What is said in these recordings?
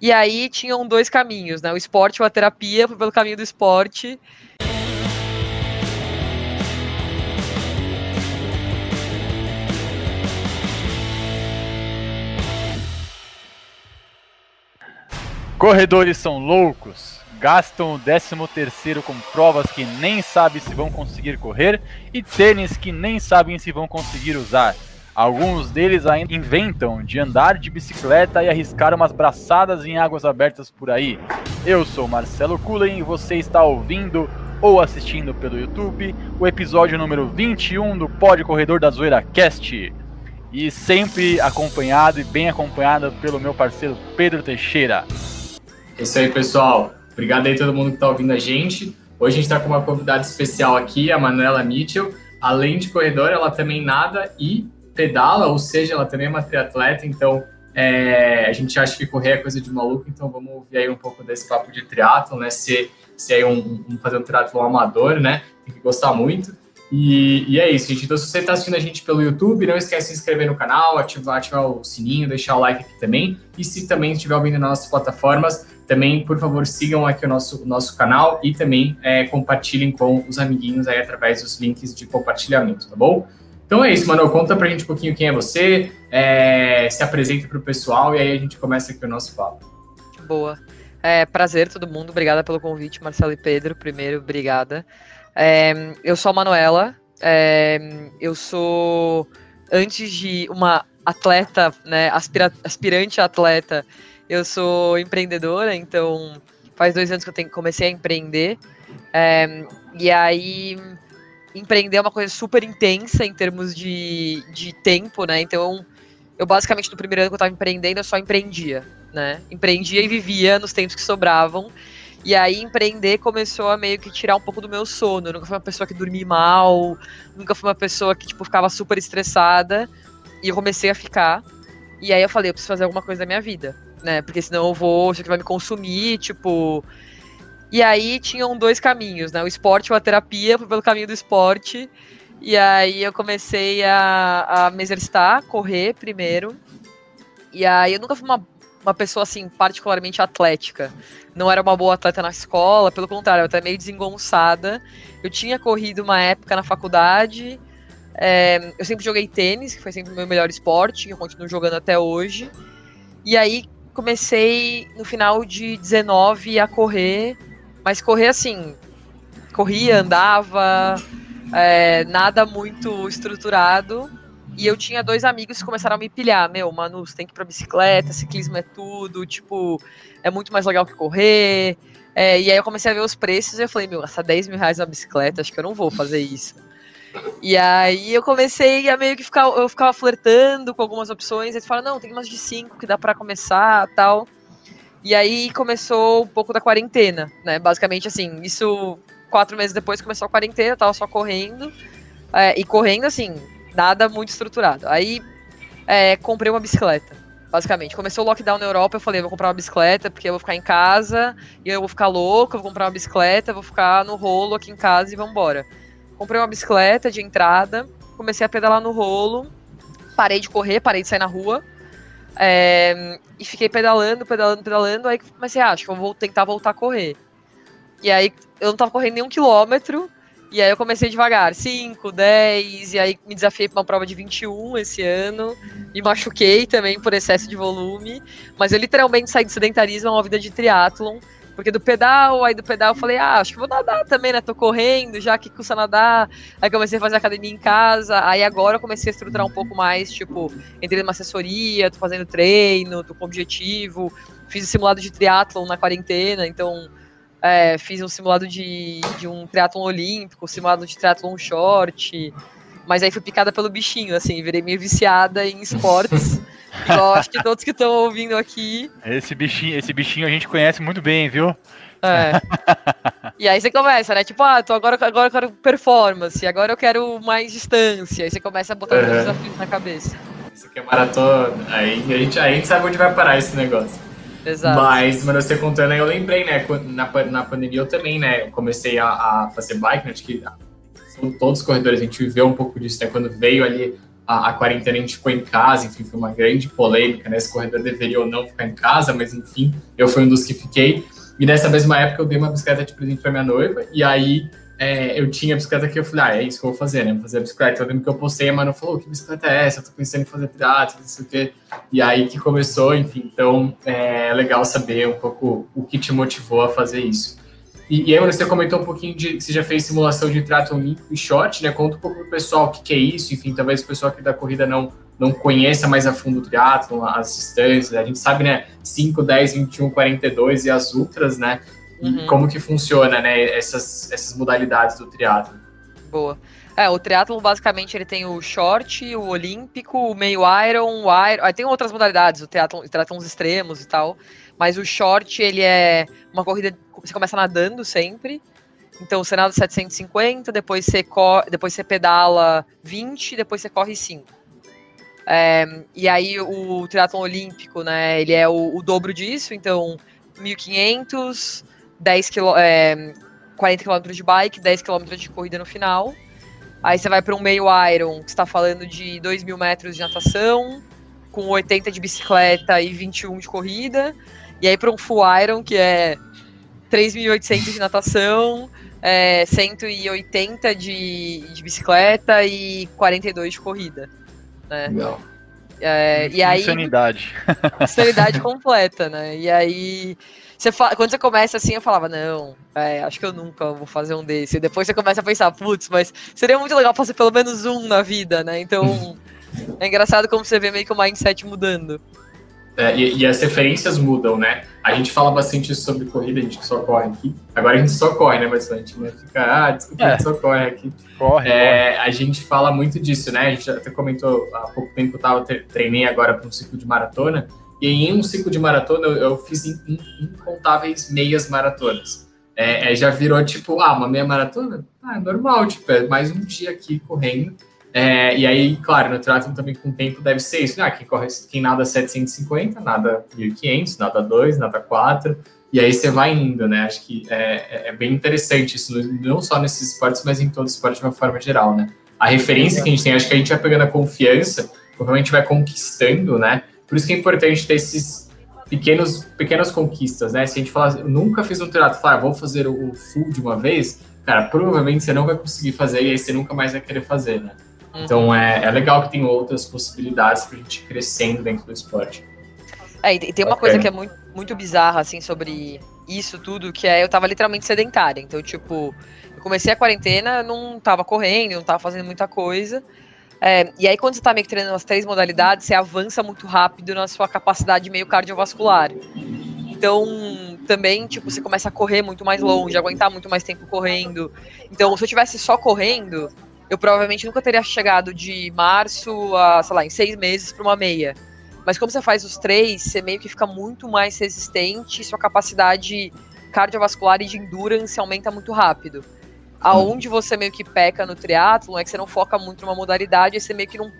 E aí tinham dois caminhos, né? O esporte ou a terapia, fui pelo caminho do esporte. Corredores são loucos, gastam o 13 terceiro com provas que nem sabem se vão conseguir correr e tênis que nem sabem se vão conseguir usar. Alguns deles ainda inventam de andar de bicicleta e arriscar umas braçadas em águas abertas por aí. Eu sou Marcelo Cullen e você está ouvindo ou assistindo pelo YouTube o episódio número 21 do Pod Corredor da Zoeira Cast. E sempre acompanhado e bem acompanhado pelo meu parceiro Pedro Teixeira. É isso aí, pessoal. Obrigado aí todo mundo que está ouvindo a gente. Hoje a gente está com uma convidada especial aqui, a Manuela Mitchell. Além de corredora, ela também nada e pedala, ou seja, ela também é uma triatleta, então é, a gente acha que correr é coisa de maluco, então vamos ouvir aí um pouco desse papo de triatlon, né? Se, se é um, um, fazer um triatlon amador, né? Tem que gostar muito. E, e, é isso, gente. Então, se você está assistindo a gente pelo YouTube, não esquece de se inscrever no canal, ativar, ativar o sininho, deixar o like aqui também. E se também estiver ouvindo nas nossas plataformas, também, por favor, sigam aqui o nosso, o nosso canal e também é, compartilhem com os amiguinhos aí através dos links de compartilhamento, tá bom? Então é isso, Mano. Conta pra gente um pouquinho quem é você, é, se apresenta pro pessoal e aí a gente começa aqui o nosso papo. Boa. É, prazer, todo mundo. Obrigada pelo convite, Marcelo e Pedro. Primeiro, obrigada. É, eu sou a Manuela. É, eu sou, antes de uma atleta, né, aspira, aspirante atleta, eu sou empreendedora, então faz dois anos que eu tenho, comecei a empreender. É, e aí empreender é uma coisa super intensa em termos de, de tempo, né? Então, eu basicamente no primeiro ano que eu estava empreendendo, eu só empreendia, né? Empreendia e vivia nos tempos que sobravam. E aí empreender começou a meio que tirar um pouco do meu sono. Eu nunca fui uma pessoa que dormia mal, nunca fui uma pessoa que tipo ficava super estressada. E eu comecei a ficar. E aí eu falei, eu preciso fazer alguma coisa da minha vida, né? Porque senão eu vou, isso aqui vai me consumir, tipo, e aí tinham dois caminhos, né? O esporte ou a terapia, fui pelo caminho do esporte. E aí eu comecei a, a me exercitar, correr primeiro. E aí eu nunca fui uma, uma pessoa assim, particularmente atlética. Não era uma boa atleta na escola, pelo contrário, eu até meio desengonçada. Eu tinha corrido uma época na faculdade. É, eu sempre joguei tênis, que foi sempre o meu melhor esporte, eu continuo jogando até hoje. E aí comecei no final de 19 a correr mas correr assim, corria, andava, é, nada muito estruturado. E eu tinha dois amigos que começaram a me pilhar. Meu, Manu, você tem que ir pra bicicleta, ciclismo é tudo, tipo, é muito mais legal que correr. É, e aí eu comecei a ver os preços e eu falei, meu, gastar 10 mil reais na bicicleta, acho que eu não vou fazer isso. E aí eu comecei a meio que ficar, eu ficava flertando com algumas opções, eles falaram, não, tem umas de 5 que dá para começar tal. E aí começou um pouco da quarentena, né? Basicamente, assim, isso quatro meses depois começou a quarentena, tava só correndo. É, e correndo, assim, nada muito estruturado. Aí é, comprei uma bicicleta, basicamente. Começou o lockdown na Europa, eu falei, vou comprar uma bicicleta, porque eu vou ficar em casa, e eu vou ficar louco, eu vou comprar uma bicicleta, vou ficar no rolo aqui em casa e vambora. Comprei uma bicicleta de entrada, comecei a pedalar no rolo, parei de correr, parei de sair na rua. É, e fiquei pedalando, pedalando, pedalando. Aí comecei, ah, acho que eu vou tentar voltar a correr. E aí eu não tava correndo nenhum quilômetro. E aí eu comecei devagar, 5, 10, e aí me desafiei para uma prova de 21 esse ano. Me machuquei também por excesso de volume. Mas eu literalmente saí do sedentarismo a uma vida de triatlon. Porque do pedal, aí do pedal eu falei, ah, acho que vou nadar também, né? Tô correndo, já que custa nadar. Aí comecei a fazer academia em casa. Aí agora eu comecei a estruturar um pouco mais, tipo, entrei numa assessoria, tô fazendo treino, tô com objetivo. Fiz o simulado de triatlon na quarentena, então é, fiz um simulado de, de um triatlon olímpico, simulado de triatlon short. Mas aí fui picada pelo bichinho, assim, virei meio viciada em esportes. Igual acho que todos que estão ouvindo aqui. Esse bichinho, esse bichinho a gente conhece muito bem, viu? É. e aí você começa, né? Tipo, ah, tô agora, agora eu quero performance, agora eu quero mais distância. Aí você começa a botar uhum. desafios na cabeça. Isso aqui é maratona. Aí a gente, aí a gente sabe onde vai parar esse negócio. Exato. Mas, mano, você contando aí, eu lembrei, né? Na, na pandemia eu também, né? Comecei a, a fazer bike, né? Acho que todos os corredores a gente viveu um pouco disso, né? Quando veio ali a, a, quarentena a gente ficou em casa, enfim, foi uma grande polêmica, né? Se o corredor deveria ou não ficar em casa, mas enfim, eu fui um dos que fiquei. E nessa mesma época eu dei uma bicicleta de presente para minha noiva, e aí é, eu tinha a bicicleta que eu falei, ah, é isso que eu vou fazer, né? Vou fazer a bicicleta. Eu lembro que eu postei, a mano falou, que bicicleta é essa? Eu tô pensando em fazer triatlo, não sei o quê. E aí que começou, enfim. Então, é legal saber um pouco o que te motivou a fazer isso. E, e aí, você comentou um pouquinho de que você já fez simulação de triatlo olímpico e short, né? Conta um pouco pro pessoal o que, que é isso, enfim, talvez o pessoal aqui da corrida não, não conheça mais a fundo o triatlo, as distâncias, a gente sabe, né, 5, 10, 21, 42 e as ultras, né? E uhum. como que funciona, né, essas, essas modalidades do triatlo. Boa. É, o triatlo basicamente ele tem o short, o olímpico, o meio iron, o iron, aí tem outras modalidades, o triatlo, triatlons extremos e tal, mas o short ele é uma corrida você começa nadando sempre. Então você nada 750, depois você, depois você pedala 20, depois você corre 5. É, e aí o triatlon olímpico, né, ele é o, o dobro disso, então 1.500, 10 km, é, 40 km de bike, 10 km de corrida no final. Aí você vai para um meio Iron, que está falando de 2 mil metros de natação, com 80 de bicicleta e 21 de corrida. E aí para um Full Iron, que é 3.800 de natação, é, 180 de, de bicicleta e 42 de corrida. Né? Legal. É, e aí, insanidade. Insanidade completa, né? E aí, você fa... quando você começa assim, eu falava, não, é, acho que eu nunca vou fazer um desse. E depois você começa a pensar, putz, mas seria muito legal fazer pelo menos um na vida, né? Então, é engraçado como você vê meio que o mindset mudando. É, e, e, as referências mudam, né? A gente fala bastante sobre corrida, a gente só corre aqui. Agora a gente só corre, né? Mas a gente não fica, ah, desculpa, é. a gente só corre aqui. Corre, é, corre. A gente fala muito disso, né? A gente até comentou há pouco tempo, eu tava, treinei agora para um ciclo de maratona. E em um ciclo de maratona eu, eu fiz incontáveis meias maratonas. É, é, já virou tipo, ah, uma meia maratona? Ah, é normal, tipo, é mais um dia aqui correndo. É, e aí, claro, no triatlon também com o tempo deve ser isso, né? Quem, corre, quem nada 750, nada 1500, nada 2, nada 4, e aí você vai indo, né? Acho que é, é, é bem interessante isso, não só nesses esportes, mas em todo esporte de uma forma geral, né? A referência que a gente tem, acho que a gente vai pegando a confiança, provavelmente vai conquistando, né? Por isso que é importante ter esses pequenos, pequenas conquistas, né? Se a gente falar, nunca fiz um triatlo, falar, ah, vou fazer o full de uma vez, cara, provavelmente você não vai conseguir fazer e aí você nunca mais vai querer fazer, né? Então é, é legal que tem outras possibilidades para a gente ir crescendo dentro do esporte. É, e tem uma okay. coisa que é muito, muito bizarra, assim, sobre isso tudo, que é eu tava literalmente sedentária. Então, tipo, eu comecei a quarentena, não tava correndo, não tava fazendo muita coisa. É, e aí, quando você tá meio que treinando as três modalidades, você avança muito rápido na sua capacidade meio cardiovascular. Então, também, tipo, você começa a correr muito mais longe, aguentar muito mais tempo correndo. Então, se eu tivesse só correndo, eu provavelmente nunca teria chegado de março a, sei lá, em seis meses para uma meia. Mas como você faz os três, você meio que fica muito mais resistente, sua capacidade cardiovascular e de endurance aumenta muito rápido. Aonde você meio que peca no triatlo é que você não foca muito numa modalidade e você meio que não,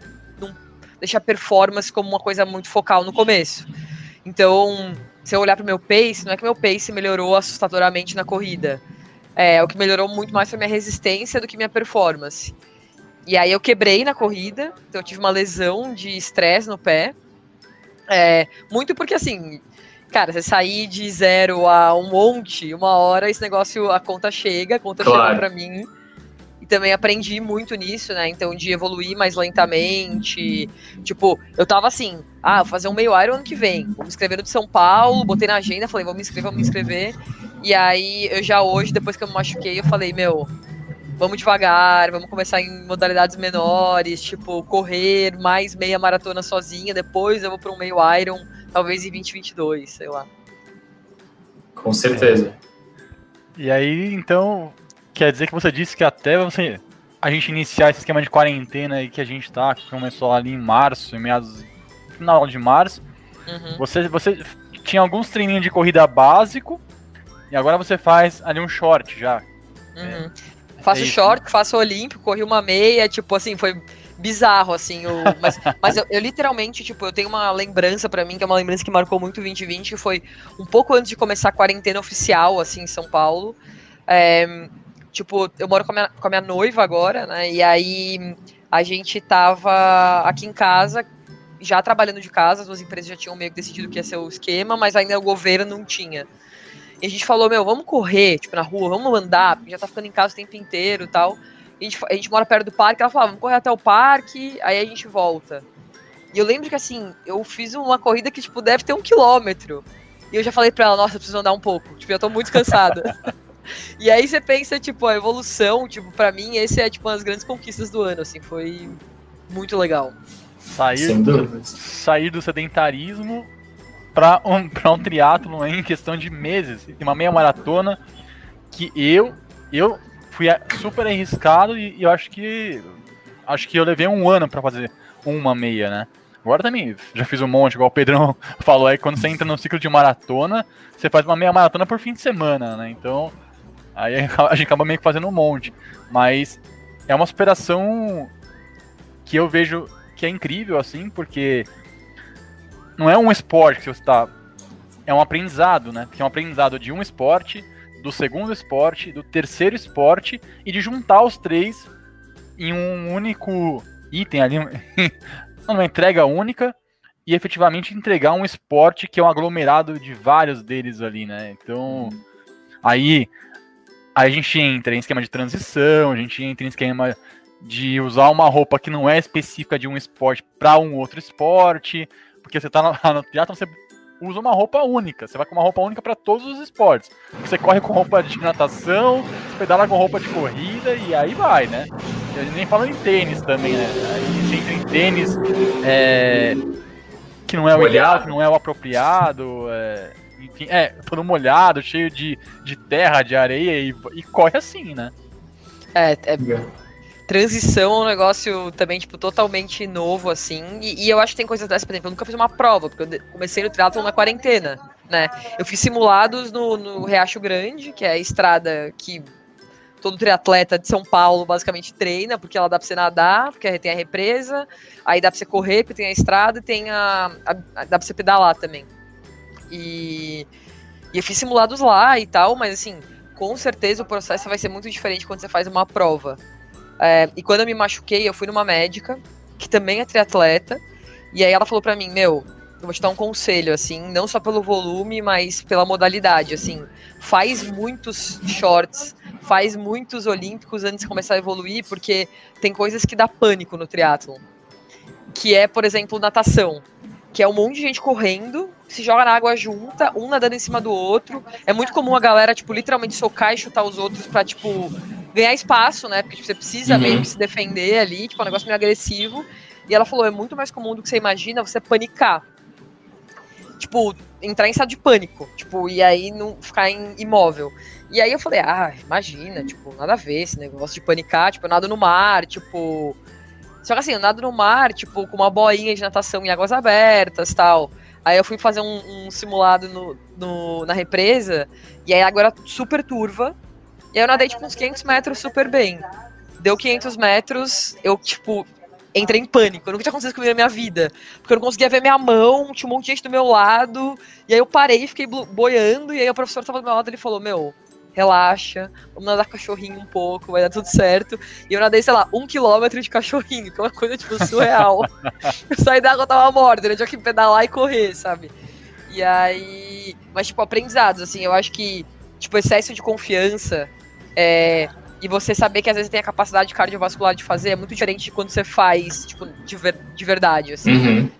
não deixa a performance como uma coisa muito focal no começo. Então, se eu olhar para o meu pace, não é que meu pace melhorou assustadoramente na corrida é, o que melhorou muito mais foi minha resistência do que minha performance. E aí eu quebrei na corrida, então eu tive uma lesão de estresse no pé. É, muito porque assim, cara, você sair de zero a um monte, uma hora, esse negócio, a conta chega, a conta claro. chega pra mim também aprendi muito nisso, né? Então, de evoluir mais lentamente. Tipo, eu tava assim, ah, vou fazer um meio Iron ano que vem. Vou me inscrever no de São Paulo, botei na agenda, falei, vou me inscrever, vou me inscrever. E aí, eu já hoje, depois que eu me machuquei, eu falei, meu, vamos devagar, vamos começar em modalidades menores, tipo, correr mais meia maratona sozinha, depois eu vou para um meio Iron, talvez em 2022, sei lá. Com certeza. E aí, então, quer dizer que você disse que até você a gente iniciar esse esquema de quarentena aí que a gente tá, que começou ali em março, em meados final de março, uhum. você, você tinha alguns treininhos de corrida básico e agora você faz ali um short já. Uhum. É, faço é short, né? faço olímpico, corri uma meia, tipo assim, foi bizarro, assim, o, mas, mas eu, eu, literalmente, tipo, eu tenho uma lembrança para mim, que é uma lembrança que marcou muito o 2020, que foi um pouco antes de começar a quarentena oficial, assim, em São Paulo, é, Tipo, eu moro com a, minha, com a minha noiva agora, né? E aí a gente tava aqui em casa, já trabalhando de casa, as duas empresas já tinham meio que decidido que ia ser o esquema, mas ainda o governo não tinha. E a gente falou, meu, vamos correr, tipo, na rua, vamos andar, porque já tá ficando em casa o tempo inteiro e tal. E a gente, a gente mora perto do parque, ela falou, ah, vamos correr até o parque, aí a gente volta. E eu lembro que, assim, eu fiz uma corrida que, tipo, deve ter um quilômetro. E eu já falei pra ela, nossa, eu preciso andar um pouco. Tipo, eu tô muito cansada. e aí você pensa, tipo, a evolução, tipo, pra mim, esse é, tipo, uma das grandes conquistas do ano, assim, foi muito legal. Sair, do, sair do sedentarismo para um, pra um triatlo em questão de meses. Tem uma meia maratona que eu, eu fui super arriscado e, e eu acho que acho que eu levei um ano para fazer uma meia, né? Agora também já fiz um monte, igual o Pedrão falou aí, quando você entra no ciclo de maratona, você faz uma meia maratona por fim de semana, né? Então, aí a gente acaba meio que fazendo um monte. Mas é uma superação que eu vejo que é incrível, assim, porque não é um esporte que você está. É um aprendizado, né? Que é um aprendizado de um esporte, do segundo esporte, do terceiro esporte e de juntar os três em um único item ali, uma entrega única e efetivamente entregar um esporte que é um aglomerado de vários deles ali, né? Então, aí, aí a gente entra em esquema de transição, a gente entra em esquema de usar uma roupa que não é específica de um esporte para um outro esporte, porque você tá no, no teatro, você usa uma roupa única. Você vai com uma roupa única para todos os esportes. Você corre com roupa de natação, você pedala com roupa de corrida e aí vai, né? A gente nem fala em tênis também, né? A gente entra em tênis é, que não é o ideal, que não é o apropriado. É, enfim, é, todo molhado, cheio de, de terra, de areia e, e corre assim, né? É, é, transição é um negócio também, tipo, totalmente novo, assim. E, e, eu acho que tem coisas dessas, por exemplo, eu nunca fiz uma prova, porque eu comecei no triatlo na quarentena, né? Eu fiz simulados no, no Riacho Grande, que é a estrada que todo triatleta de São Paulo basicamente treina, porque ela dá pra você nadar, porque tem a represa, aí dá pra você correr, porque tem a estrada e tem a, a, a dá pra você pedalar também. E, e eu fiz simulados lá e tal, mas assim, com certeza o processo vai ser muito diferente quando você faz uma prova. É, e quando eu me machuquei, eu fui numa médica, que também é triatleta, e aí ela falou para mim, meu, eu vou te dar um conselho, assim, não só pelo volume, mas pela modalidade, assim, faz muitos shorts, faz muitos olímpicos antes de começar a evoluir, porque tem coisas que dá pânico no triatlon, que é, por exemplo, natação, que é um monte de gente correndo, se joga na água junta, um nadando em cima do outro, é muito comum a galera, tipo, literalmente socar e chutar os outros pra, tipo, ganhar espaço, né? Porque tipo, você precisa uhum. meio que se defender ali, tipo, é um negócio meio agressivo. E ela falou: é muito mais comum do que você imagina você panicar. Tipo, entrar em estado de pânico. Tipo, e aí não ficar em, imóvel. E aí eu falei, ah, imagina, tipo, nada a ver esse negócio de panicar, tipo, eu nado no mar, tipo. Só que assim, eu nado no mar, tipo, com uma boinha de natação em águas abertas tal. Aí eu fui fazer um, um simulado no, no, na represa, e aí agora super turva, e aí eu nadei, tipo, uns 500 metros super bem. Deu 500 metros, eu, tipo, entrei em pânico. Eu nunca tinha acontecido comigo na minha vida. Porque eu não conseguia ver minha mão, tinha um monte de gente do meu lado. E aí eu parei, fiquei boiando, e aí o professor tava do meu lado, ele falou, meu, relaxa, vamos nadar cachorrinho um pouco, vai dar tudo certo. E eu nadei, sei lá, um quilômetro de cachorrinho, que é uma coisa, tipo, surreal. eu saí da água, tava morta, eu tinha que pedalar e correr, sabe? E aí... Mas, tipo, aprendizados, assim, eu acho que, tipo, excesso de confiança é, e você saber que às vezes tem a capacidade cardiovascular de fazer é muito diferente de quando você faz, tipo, de, ver, de verdade, assim. Uhum.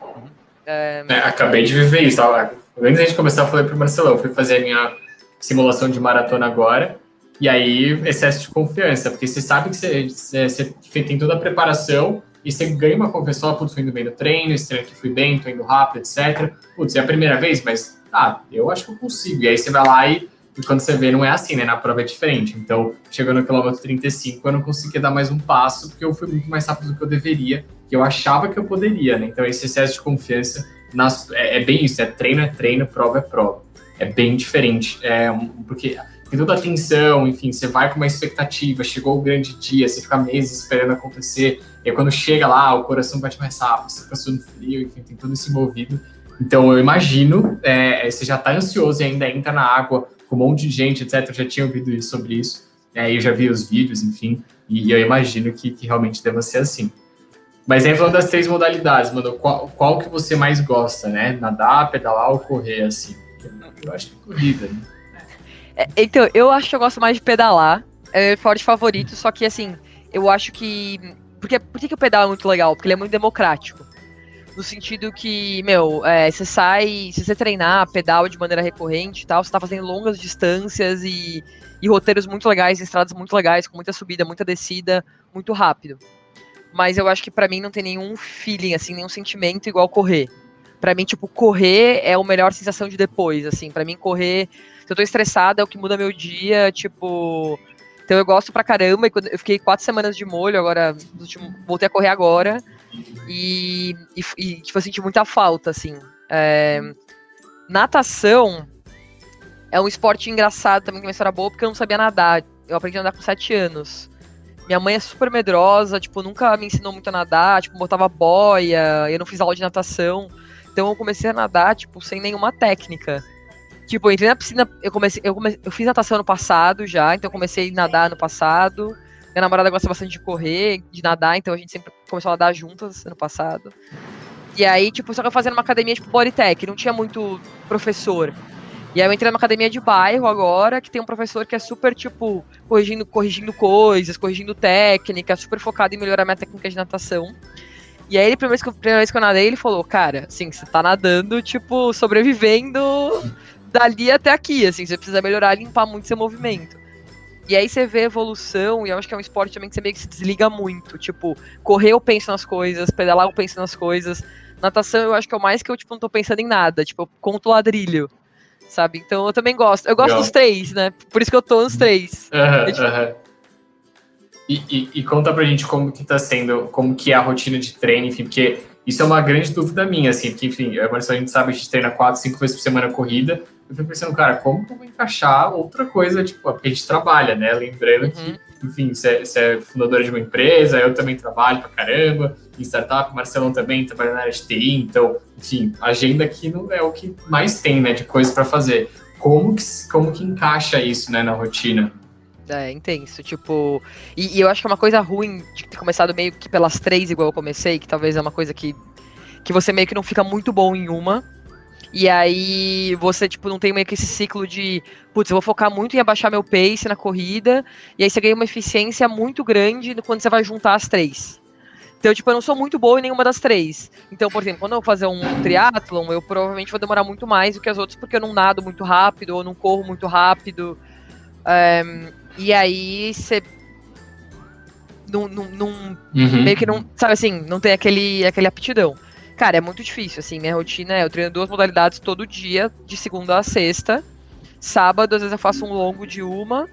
É... É, acabei de viver isso. Antes da gente começar, eu falei pro Marcelão, eu fui fazer a minha simulação de maratona agora, e aí excesso de confiança, porque você sabe que você, você, tem toda a preparação e você ganha uma confiança, putz, fui indo bem no treino, esse treino aqui fui bem, tô indo rápido, etc. Putz, é a primeira vez, mas, ah, eu acho que eu consigo. E aí você vai lá e e quando você vê, não é assim, né? Na prova é diferente. Então, chegando no quilômetro 35, eu não conseguia dar mais um passo, porque eu fui muito mais rápido do que eu deveria, que eu achava que eu poderia, né? Então, esse excesso de confiança nas, é, é, bem isso: é treino é treino, prova é prova. É bem diferente. É, porque tem toda a tensão, enfim, você vai com uma expectativa, chegou o grande dia, você fica meses esperando acontecer, e aí quando chega lá, o coração bate mais rápido, você fica suando frio, enfim, tem tudo isso envolvido. Então, eu imagino, é, você já está ansioso e ainda entra na água com um monte de gente, etc. Eu já tinha ouvido isso, sobre isso. É, eu já vi os vídeos, enfim, e eu imagino que, que realmente deva ser assim. Mas aí falando das três modalidades, mano, qual, qual que você mais gosta, né? Nadar, pedalar ou correr, assim? Eu acho que corrida, né? É, então, eu acho que eu gosto mais de pedalar. É forte favorito, só que assim, eu acho que. Porque, por que, que o pedal é muito legal? Porque ele é muito democrático. No sentido que, meu, é, você sai, se você treinar pedal de maneira recorrente e tal, você tá fazendo longas distâncias e, e roteiros muito legais, estradas muito legais, com muita subida, muita descida, muito rápido. Mas eu acho que para mim não tem nenhum feeling, assim, nenhum sentimento igual correr. Para mim, tipo, correr é a melhor sensação de depois, assim. para mim, correr. Se eu tô estressada, é o que muda meu dia, tipo. Então eu gosto pra caramba. E eu fiquei quatro semanas de molho, agora. Voltei a correr agora. E, e, e tipo, eu senti muita falta, assim. É, natação é um esporte engraçado também, que é uma história boa, porque eu não sabia nadar. Eu aprendi a nadar com 7 anos. Minha mãe é super medrosa, tipo, nunca me ensinou muito a nadar, tipo, botava boia, eu não fiz aula de natação. Então eu comecei a nadar, tipo, sem nenhuma técnica. Tipo, eu entrei na piscina, eu comecei, eu comecei, eu fiz natação no passado já, então eu comecei a nadar no passado. Minha namorada gosta bastante de correr, de nadar, então a gente sempre começou a nadar juntas ano passado. E aí, tipo, só que eu fazia numa academia tipo Bodytech, não tinha muito professor. E aí eu entrei numa academia de bairro agora, que tem um professor que é super, tipo, corrigindo, corrigindo coisas, corrigindo técnica, super focado em melhorar minha técnica de natação. E aí, a primeira vez que eu, primeira vez que eu nadei, ele falou, cara, assim, você tá nadando, tipo, sobrevivendo dali até aqui, assim, você precisa melhorar, limpar muito seu movimento. E aí você vê evolução, e eu acho que é um esporte também que você meio que se desliga muito. Tipo, correr eu penso nas coisas, pedalar eu penso nas coisas. Natação eu acho que é o mais que eu, tipo, não tô pensando em nada. Tipo, eu conto ladrilho. Sabe? Então eu também gosto. Eu gosto Legal. dos três, né? Por isso que eu tô nos três. Uhum, é, tipo... uhum. E, e, e, conta pra gente como que tá sendo, como que é a rotina de treino, enfim, porque isso é uma grande dúvida minha, assim, porque, enfim, agora a gente sabe, a gente treina quatro, cinco vezes por semana corrida, eu fico pensando, cara, como que eu vou encaixar outra coisa, tipo, porque a gente trabalha, né? Lembrando uhum. que, enfim, você é, você é fundadora de uma empresa, eu também trabalho pra caramba, em startup, Marcelão também trabalha na área de TI, então, enfim, a agenda aqui não é o que mais tem, né, de coisa para fazer. Como que, como que encaixa isso, né, na rotina? É, intenso, tipo. E, e, eu acho que é uma coisa ruim de ter começado meio que pelas três, igual eu comecei, que talvez é uma coisa que, que você meio que não fica muito bom em uma. E aí você, tipo, não tem meio que esse ciclo de, putz, eu vou focar muito em abaixar meu pace na corrida, e aí você ganha uma eficiência muito grande quando você vai juntar as três. Então, tipo, eu não sou muito boa em nenhuma das três. Então, por exemplo, quando eu vou fazer um triatlon, eu provavelmente vou demorar muito mais do que as outras, porque eu não nado muito rápido, ou não corro muito rápido. Um, e aí você. Uhum. meio que não. Sabe assim, não tem aquele, aquele aptidão. Cara, é muito difícil, assim, minha rotina é, eu treino duas modalidades todo dia, de segunda a sexta. Sábado, às vezes eu faço um longo de uma,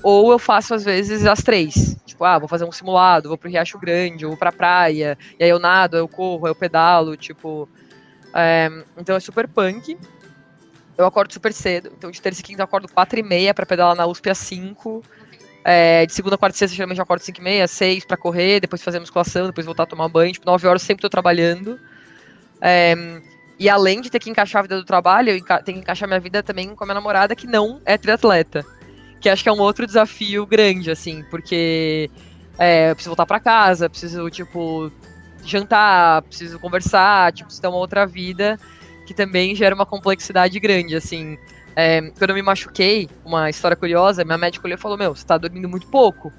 ou eu faço, às vezes, as três. Tipo, ah, vou fazer um simulado, vou pro Riacho Grande, ou vou pra praia, e aí eu nado, eu corro, eu pedalo, tipo... É, então é super punk. Eu acordo super cedo, então de terça e quinta eu acordo quatro e meia pra pedalar na USP às cinco. É, de segunda, quarta e sexta, geralmente eu acordo 5 e meia, 6 pra correr, depois fazer musculação, depois voltar a tomar banho. Tipo, 9 horas eu sempre tô trabalhando. É, e além de ter que encaixar a vida do trabalho, eu tenho que encaixar minha vida também com a minha namorada, que não é triatleta. Que acho que é um outro desafio grande, assim, porque é, eu preciso voltar para casa, preciso, tipo, jantar, preciso conversar, tipo, preciso ter uma outra vida, que também gera uma complexidade grande, assim. É, quando eu me machuquei, uma história curiosa, minha médica olhou e falou, meu, você tá dormindo muito pouco,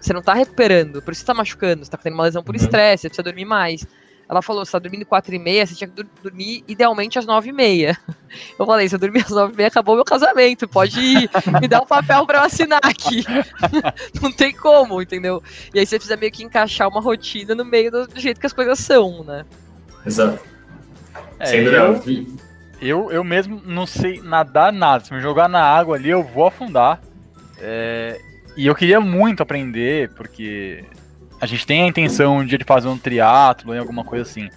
você não tá recuperando, por isso você tá machucando, você tá tendo uma lesão por uhum. estresse, você precisa dormir mais. Ela falou, você tá dormindo 4 e meia, você tinha que dormir idealmente às 9 e meia. Eu falei, se eu dormir às 9 e meia, acabou meu casamento, pode ir, me dar um papel pra eu assinar aqui. Não tem como, entendeu? E aí você precisa meio que encaixar uma rotina no meio do, jeito que as coisas são, né? Exato. É, Sem eu, eu, eu mesmo não sei nadar nada. Se me jogar na água ali, eu vou afundar. É, e eu queria muito aprender, porque a gente tem a intenção um dia de fazer um triatlo, alguma coisa assim.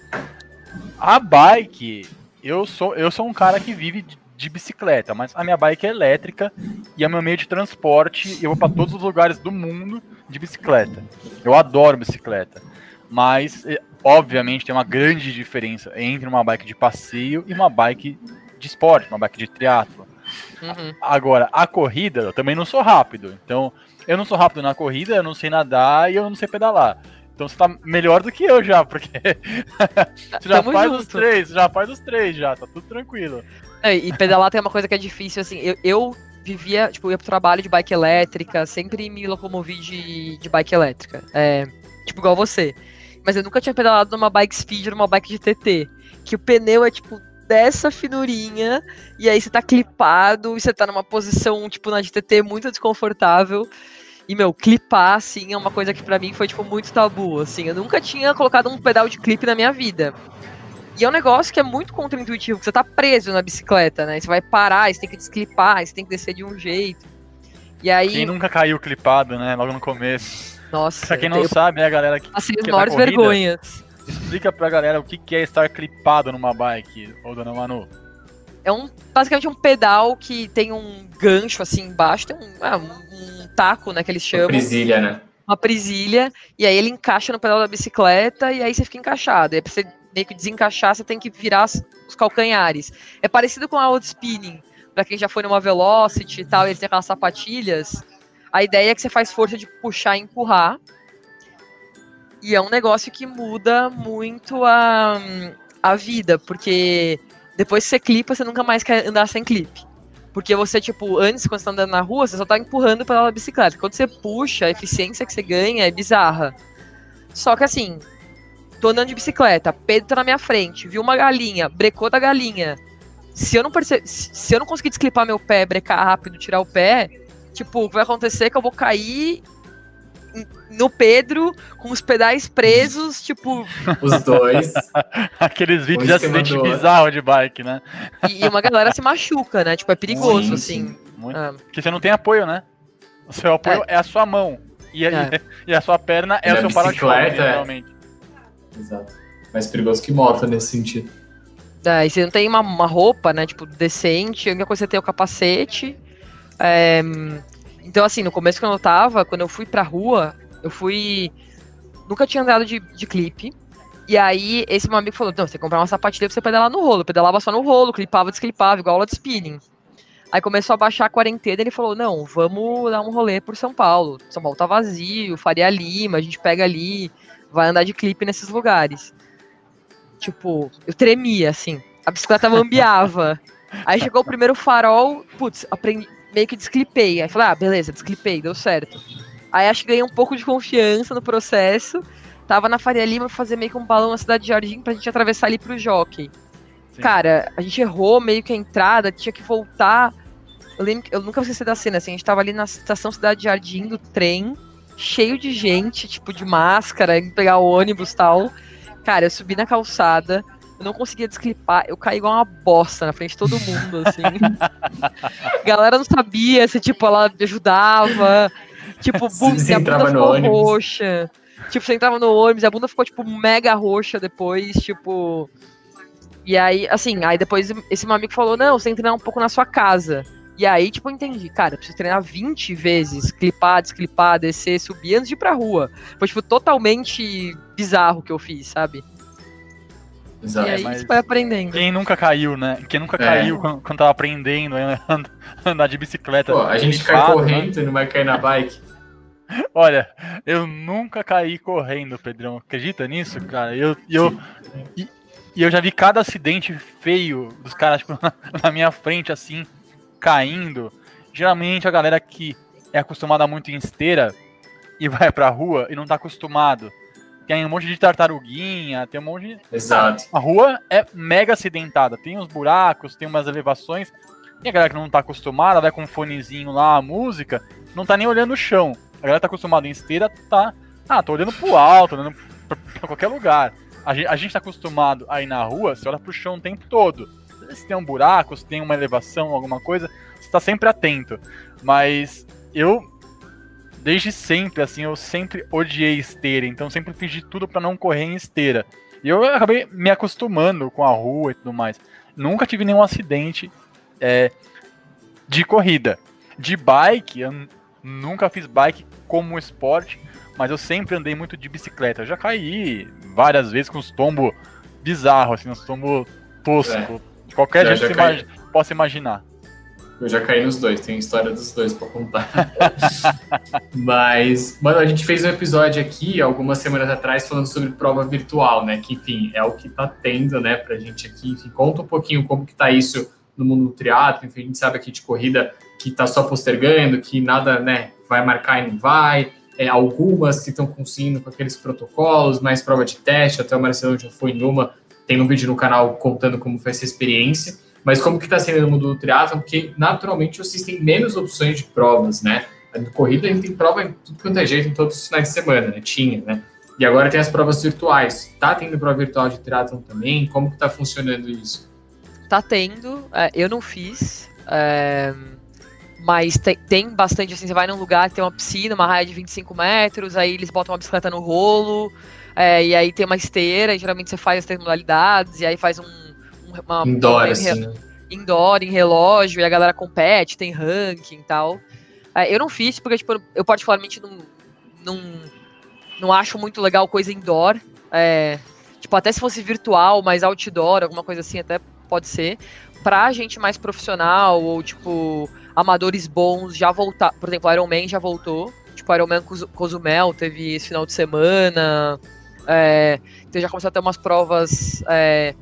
A bike, eu sou, eu sou um cara que vive de, de bicicleta, mas a minha bike é elétrica e é meu meio de transporte. Eu vou para todos os lugares do mundo de bicicleta. Eu adoro bicicleta, mas eh, obviamente tem uma grande diferença entre uma bike de passeio e uma bike de esporte, uma bike de triatlo. Uhum. Agora, a corrida, eu também não sou rápido. Então, eu não sou rápido na corrida, eu não sei nadar e eu não sei pedalar. Então você tá melhor do que eu já, porque você já Tamo faz junto. os três, já faz os três já, tá tudo tranquilo. É, e pedalar tem uma coisa que é difícil, assim, eu, eu vivia, tipo, ia pro trabalho de bike elétrica, sempre me locomovi de, de bike elétrica. É, tipo, igual você. Mas eu nunca tinha pedalado numa bike speed, numa bike de TT. Que o pneu é, tipo, dessa finurinha, e aí você tá clipado, e você tá numa posição, tipo, na de TT muito desconfortável. E, meu, clipar, assim, é uma coisa que para mim foi, tipo, muito tabu, assim. Eu nunca tinha colocado um pedal de clipe na minha vida. E é um negócio que é muito contraintuitivo, que você tá preso na bicicleta, né? Você vai parar, você tem que desclipar, você tem que descer de um jeito. E aí... Quem nunca caiu clipado, né? Logo no começo. Nossa. Pra quem não sabe, é a galera que. Assim, as maiores corrida, vergonhas. Explica pra galera o que é estar clipado numa bike, ô dona Manu. É um, basicamente um pedal que tem um gancho assim embaixo, tem um, é, um, um taco, né, que eles chamam. Uma presilha, né? Uma presilha, e aí ele encaixa no pedal da bicicleta e aí você fica encaixado. E aí pra você meio que desencaixar, você tem que virar os calcanhares. É parecido com a old spinning, para quem já foi numa velocity e tal, eles têm aquelas sapatilhas. A ideia é que você faz força de puxar e empurrar. E é um negócio que muda muito a, a vida, porque depois que você clipa, você nunca mais quer andar sem clipe. Porque você, tipo, antes, quando você tá andando na rua, você só tá empurrando pela bicicleta. Quando você puxa, a eficiência que você ganha é bizarra. Só que assim, tô andando de bicicleta, Pedro tá na minha frente, viu uma galinha, brecou da galinha. Se eu não perce... se eu não conseguir desclipar meu pé, brecar rápido, tirar o pé, tipo, o que vai acontecer é que eu vou cair no Pedro com os pedais presos, tipo. Os dois. Aqueles vídeos de acidente bizarro de bike, né? E, e, uma galera se machuca, né? Tipo, é perigoso, muito, assim. Muito. Ah. Porque você não tem apoio, né? O seu apoio é, é a sua mão. E a, é. e a sua perna é e o seu para-choque, realmente. Exato. Mais perigoso que moto nesse sentido. É, e você não tem uma, uma roupa, né, tipo, decente, a única coisa que você tem é o capacete. É, então, assim, no começo que eu tava, quando eu fui pra rua, eu fui. Nunca tinha andado de, de clipe. E aí, esse meu amigo falou: Não, você comprar uma sapatilha pra você pedalar no rolo. Eu pedalava só no rolo, clipava, desclipava, igual aula de spinning. Aí começou a baixar a quarentena e ele falou: Não, vamos dar um rolê por São Paulo. São Paulo tá vazio, Faria Lima, a gente pega ali vai andar de clipe nesses lugares. Tipo, eu tremia, assim. A bicicleta bambeava. Aí chegou o primeiro farol, putz, aprendi, meio que desclipei. Aí falei, ah, beleza, desclipei, deu certo. Aí acho que ganhei um pouco de confiança no processo. Tava na Faria Lima fazer meio que um balão na cidade de Jardim pra gente atravessar ali pro jockey. Sim. Cara, a gente errou meio que a entrada, tinha que voltar. Eu lembro eu nunca vou esquecer da cena, assim, a gente tava ali na estação Cidade de Jardim do trem cheio de gente, tipo, de máscara, indo pegar o ônibus e tal. Cara, eu subi na calçada, não conseguia desclipar, eu caí igual uma bosta na frente de todo mundo, assim. galera não sabia se, tipo, ela ajudava. Tipo, bum, a bunda ficou roxa. Tipo, você entrava no ônibus, a bunda ficou, tipo, mega roxa depois, tipo. E aí, assim, aí depois esse meu amigo falou: não, você tem que treinar um pouco na sua casa. E aí, tipo, eu entendi, cara, eu preciso treinar 20 vezes, clipar, desclipar, descer, subir antes de ir pra rua. Foi, tipo, totalmente bizarro o que eu fiz, sabe? Exato. E aí Mas você vai aprendendo. Quem nunca caiu, né? Quem nunca é. caiu quando, quando tava aprendendo a andar de bicicleta. Pô, a gente cai correndo né? e não vai cair na bike. Olha, eu nunca caí correndo, Pedrão. Acredita nisso, cara? Eu, eu, e, e eu já vi cada acidente feio dos caras, tipo, na minha frente, assim caindo, geralmente a galera que é acostumada muito em esteira e vai pra rua e não tá acostumado. Tem um monte de tartaruguinha, tem um monte de. Exato. A rua é mega acidentada, tem uns buracos, tem umas elevações. E a galera que não tá acostumada, vai com um fonezinho lá, a música, não tá nem olhando o chão. A galera tá acostumada em esteira, tá. Ah, tô olhando pro alto, olhando pra, pra qualquer lugar. A gente, a gente tá acostumado aí na rua, você olha pro chão o tempo todo se tem um buraco, se tem uma elevação, alguma coisa, você tá sempre atento. Mas eu, desde sempre, assim, eu sempre odiei esteira, então sempre fiz de tudo para não correr em esteira. E eu acabei me acostumando com a rua e tudo mais. Nunca tive nenhum acidente é, de corrida. De bike, eu nunca fiz bike como esporte, mas eu sempre andei muito de bicicleta. Eu já caí várias vezes com os tombos bizarros, assim, uns tombos toscos. É. Qualquer já, jeito que você possa imaginar. Eu já caí nos dois, tem história dos dois para contar. Mas, mano, a gente fez um episódio aqui algumas semanas atrás falando sobre prova virtual, né? Que, enfim, é o que tá tendo, né, pra gente aqui. Enfim, conta um pouquinho como que tá isso no mundo do triatlo, enfim, a gente sabe aqui de corrida que tá só postergando, que nada, né, vai marcar e não vai. É, algumas que estão conseguindo com aqueles protocolos, mais prova de teste, até o Marcelo já foi numa, tem um vídeo no canal contando como foi essa experiência. Mas como que está sendo no mundo do triatlon? Porque naturalmente vocês têm menos opções de provas, né? Na corrida a gente tem prova em tudo quanto é jeito, em todos os finais de semana, né? Tinha, né? E agora tem as provas virtuais. Tá tendo prova virtual de triatlon também? Como que tá funcionando isso? Tá tendo. É, eu não fiz. É, mas tem, tem, bastante, assim, você vai num lugar que tem uma piscina, uma raia de 25 metros, aí eles botam uma bicicleta no rolo, é, e aí tem uma esteira, e geralmente você faz as três modalidades, e aí faz um uma indoor, assim, né? indoor, em relógio, e a galera compete, tem ranking e tal. É, eu não fiz, porque, tipo, eu particularmente não, não, não acho muito legal coisa indoor. É, tipo, até se fosse virtual, mas outdoor, alguma coisa assim, até pode ser. Pra gente mais profissional, ou, tipo, amadores bons já voltar. Por exemplo, Iron Man já voltou. Tipo, Iron Man Cozumel teve esse final de semana. É, então já começou a ter umas provas é,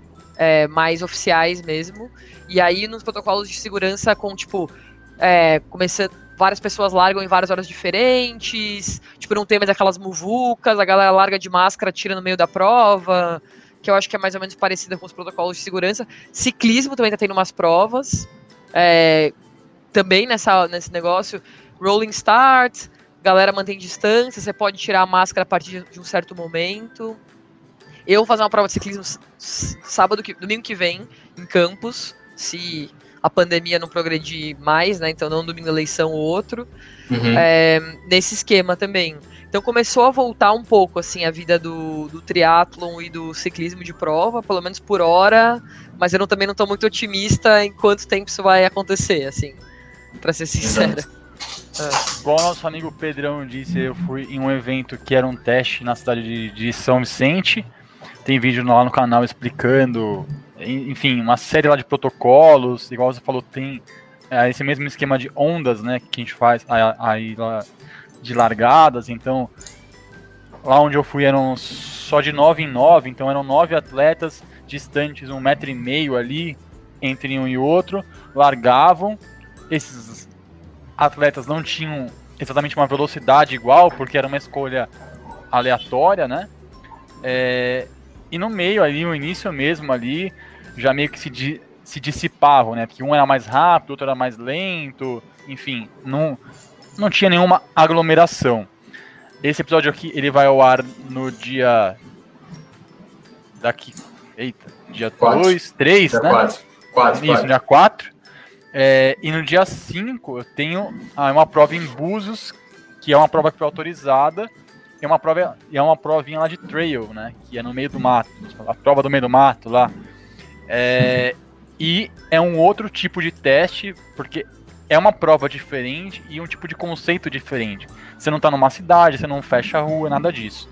é, mais oficiais mesmo. E aí nos protocolos de segurança com, tipo, é, começando. Várias pessoas largam em várias horas diferentes, tipo, não tem mais aquelas muvucas, a galera larga de máscara, tira no meio da prova, que eu acho que é mais ou menos parecida com os protocolos de segurança. Ciclismo também tá tendo umas provas, é, também nessa, nesse negócio, rolling start, galera mantém distância, você pode tirar a máscara a partir de um certo momento. Eu vou fazer uma prova de ciclismo sábado, que, domingo que vem, em Campos, se a pandemia não progredir mais, né? Então não domingo eleição ou outro. Uhum. É, nesse esquema também. Então começou a voltar um pouco assim a vida do, do triatlon e do ciclismo de prova, pelo menos por hora, mas eu não, também não estou muito otimista em quanto tempo isso vai acontecer, assim, para ser sincera. É. Igual o nosso amigo Pedrão disse, eu fui em um evento que era um teste na cidade de, de São Vicente. Tem vídeo lá no canal explicando, enfim, uma série lá de protocolos, igual você falou, tem é, esse mesmo esquema de ondas, né, que a gente faz aí lá de largadas, então lá onde eu fui eram só de 9 em 9, então eram nove atletas distantes um metro e meio ali entre um e outro, largavam, esses atletas não tinham exatamente uma velocidade igual, porque era uma escolha aleatória, né? É, e no meio ali, no início mesmo ali, já meio que se, di se dissipavam, né? Porque um era mais rápido, outro era mais lento, enfim, não, não tinha nenhuma aglomeração. Esse episódio aqui, ele vai ao ar no dia... Daqui... Eita, dia 2, 3, né? 4. 4, Isso, dia 4. É, e no dia 5 eu tenho ah, uma prova em Búzios, que é uma prova que foi autorizada, é uma prova é uma provinha lá de trail, né? Que é no meio do mato, a prova do meio do mato lá. É, e é um outro tipo de teste, porque é uma prova diferente e um tipo de conceito diferente. Você não está numa cidade, você não fecha a rua, nada disso.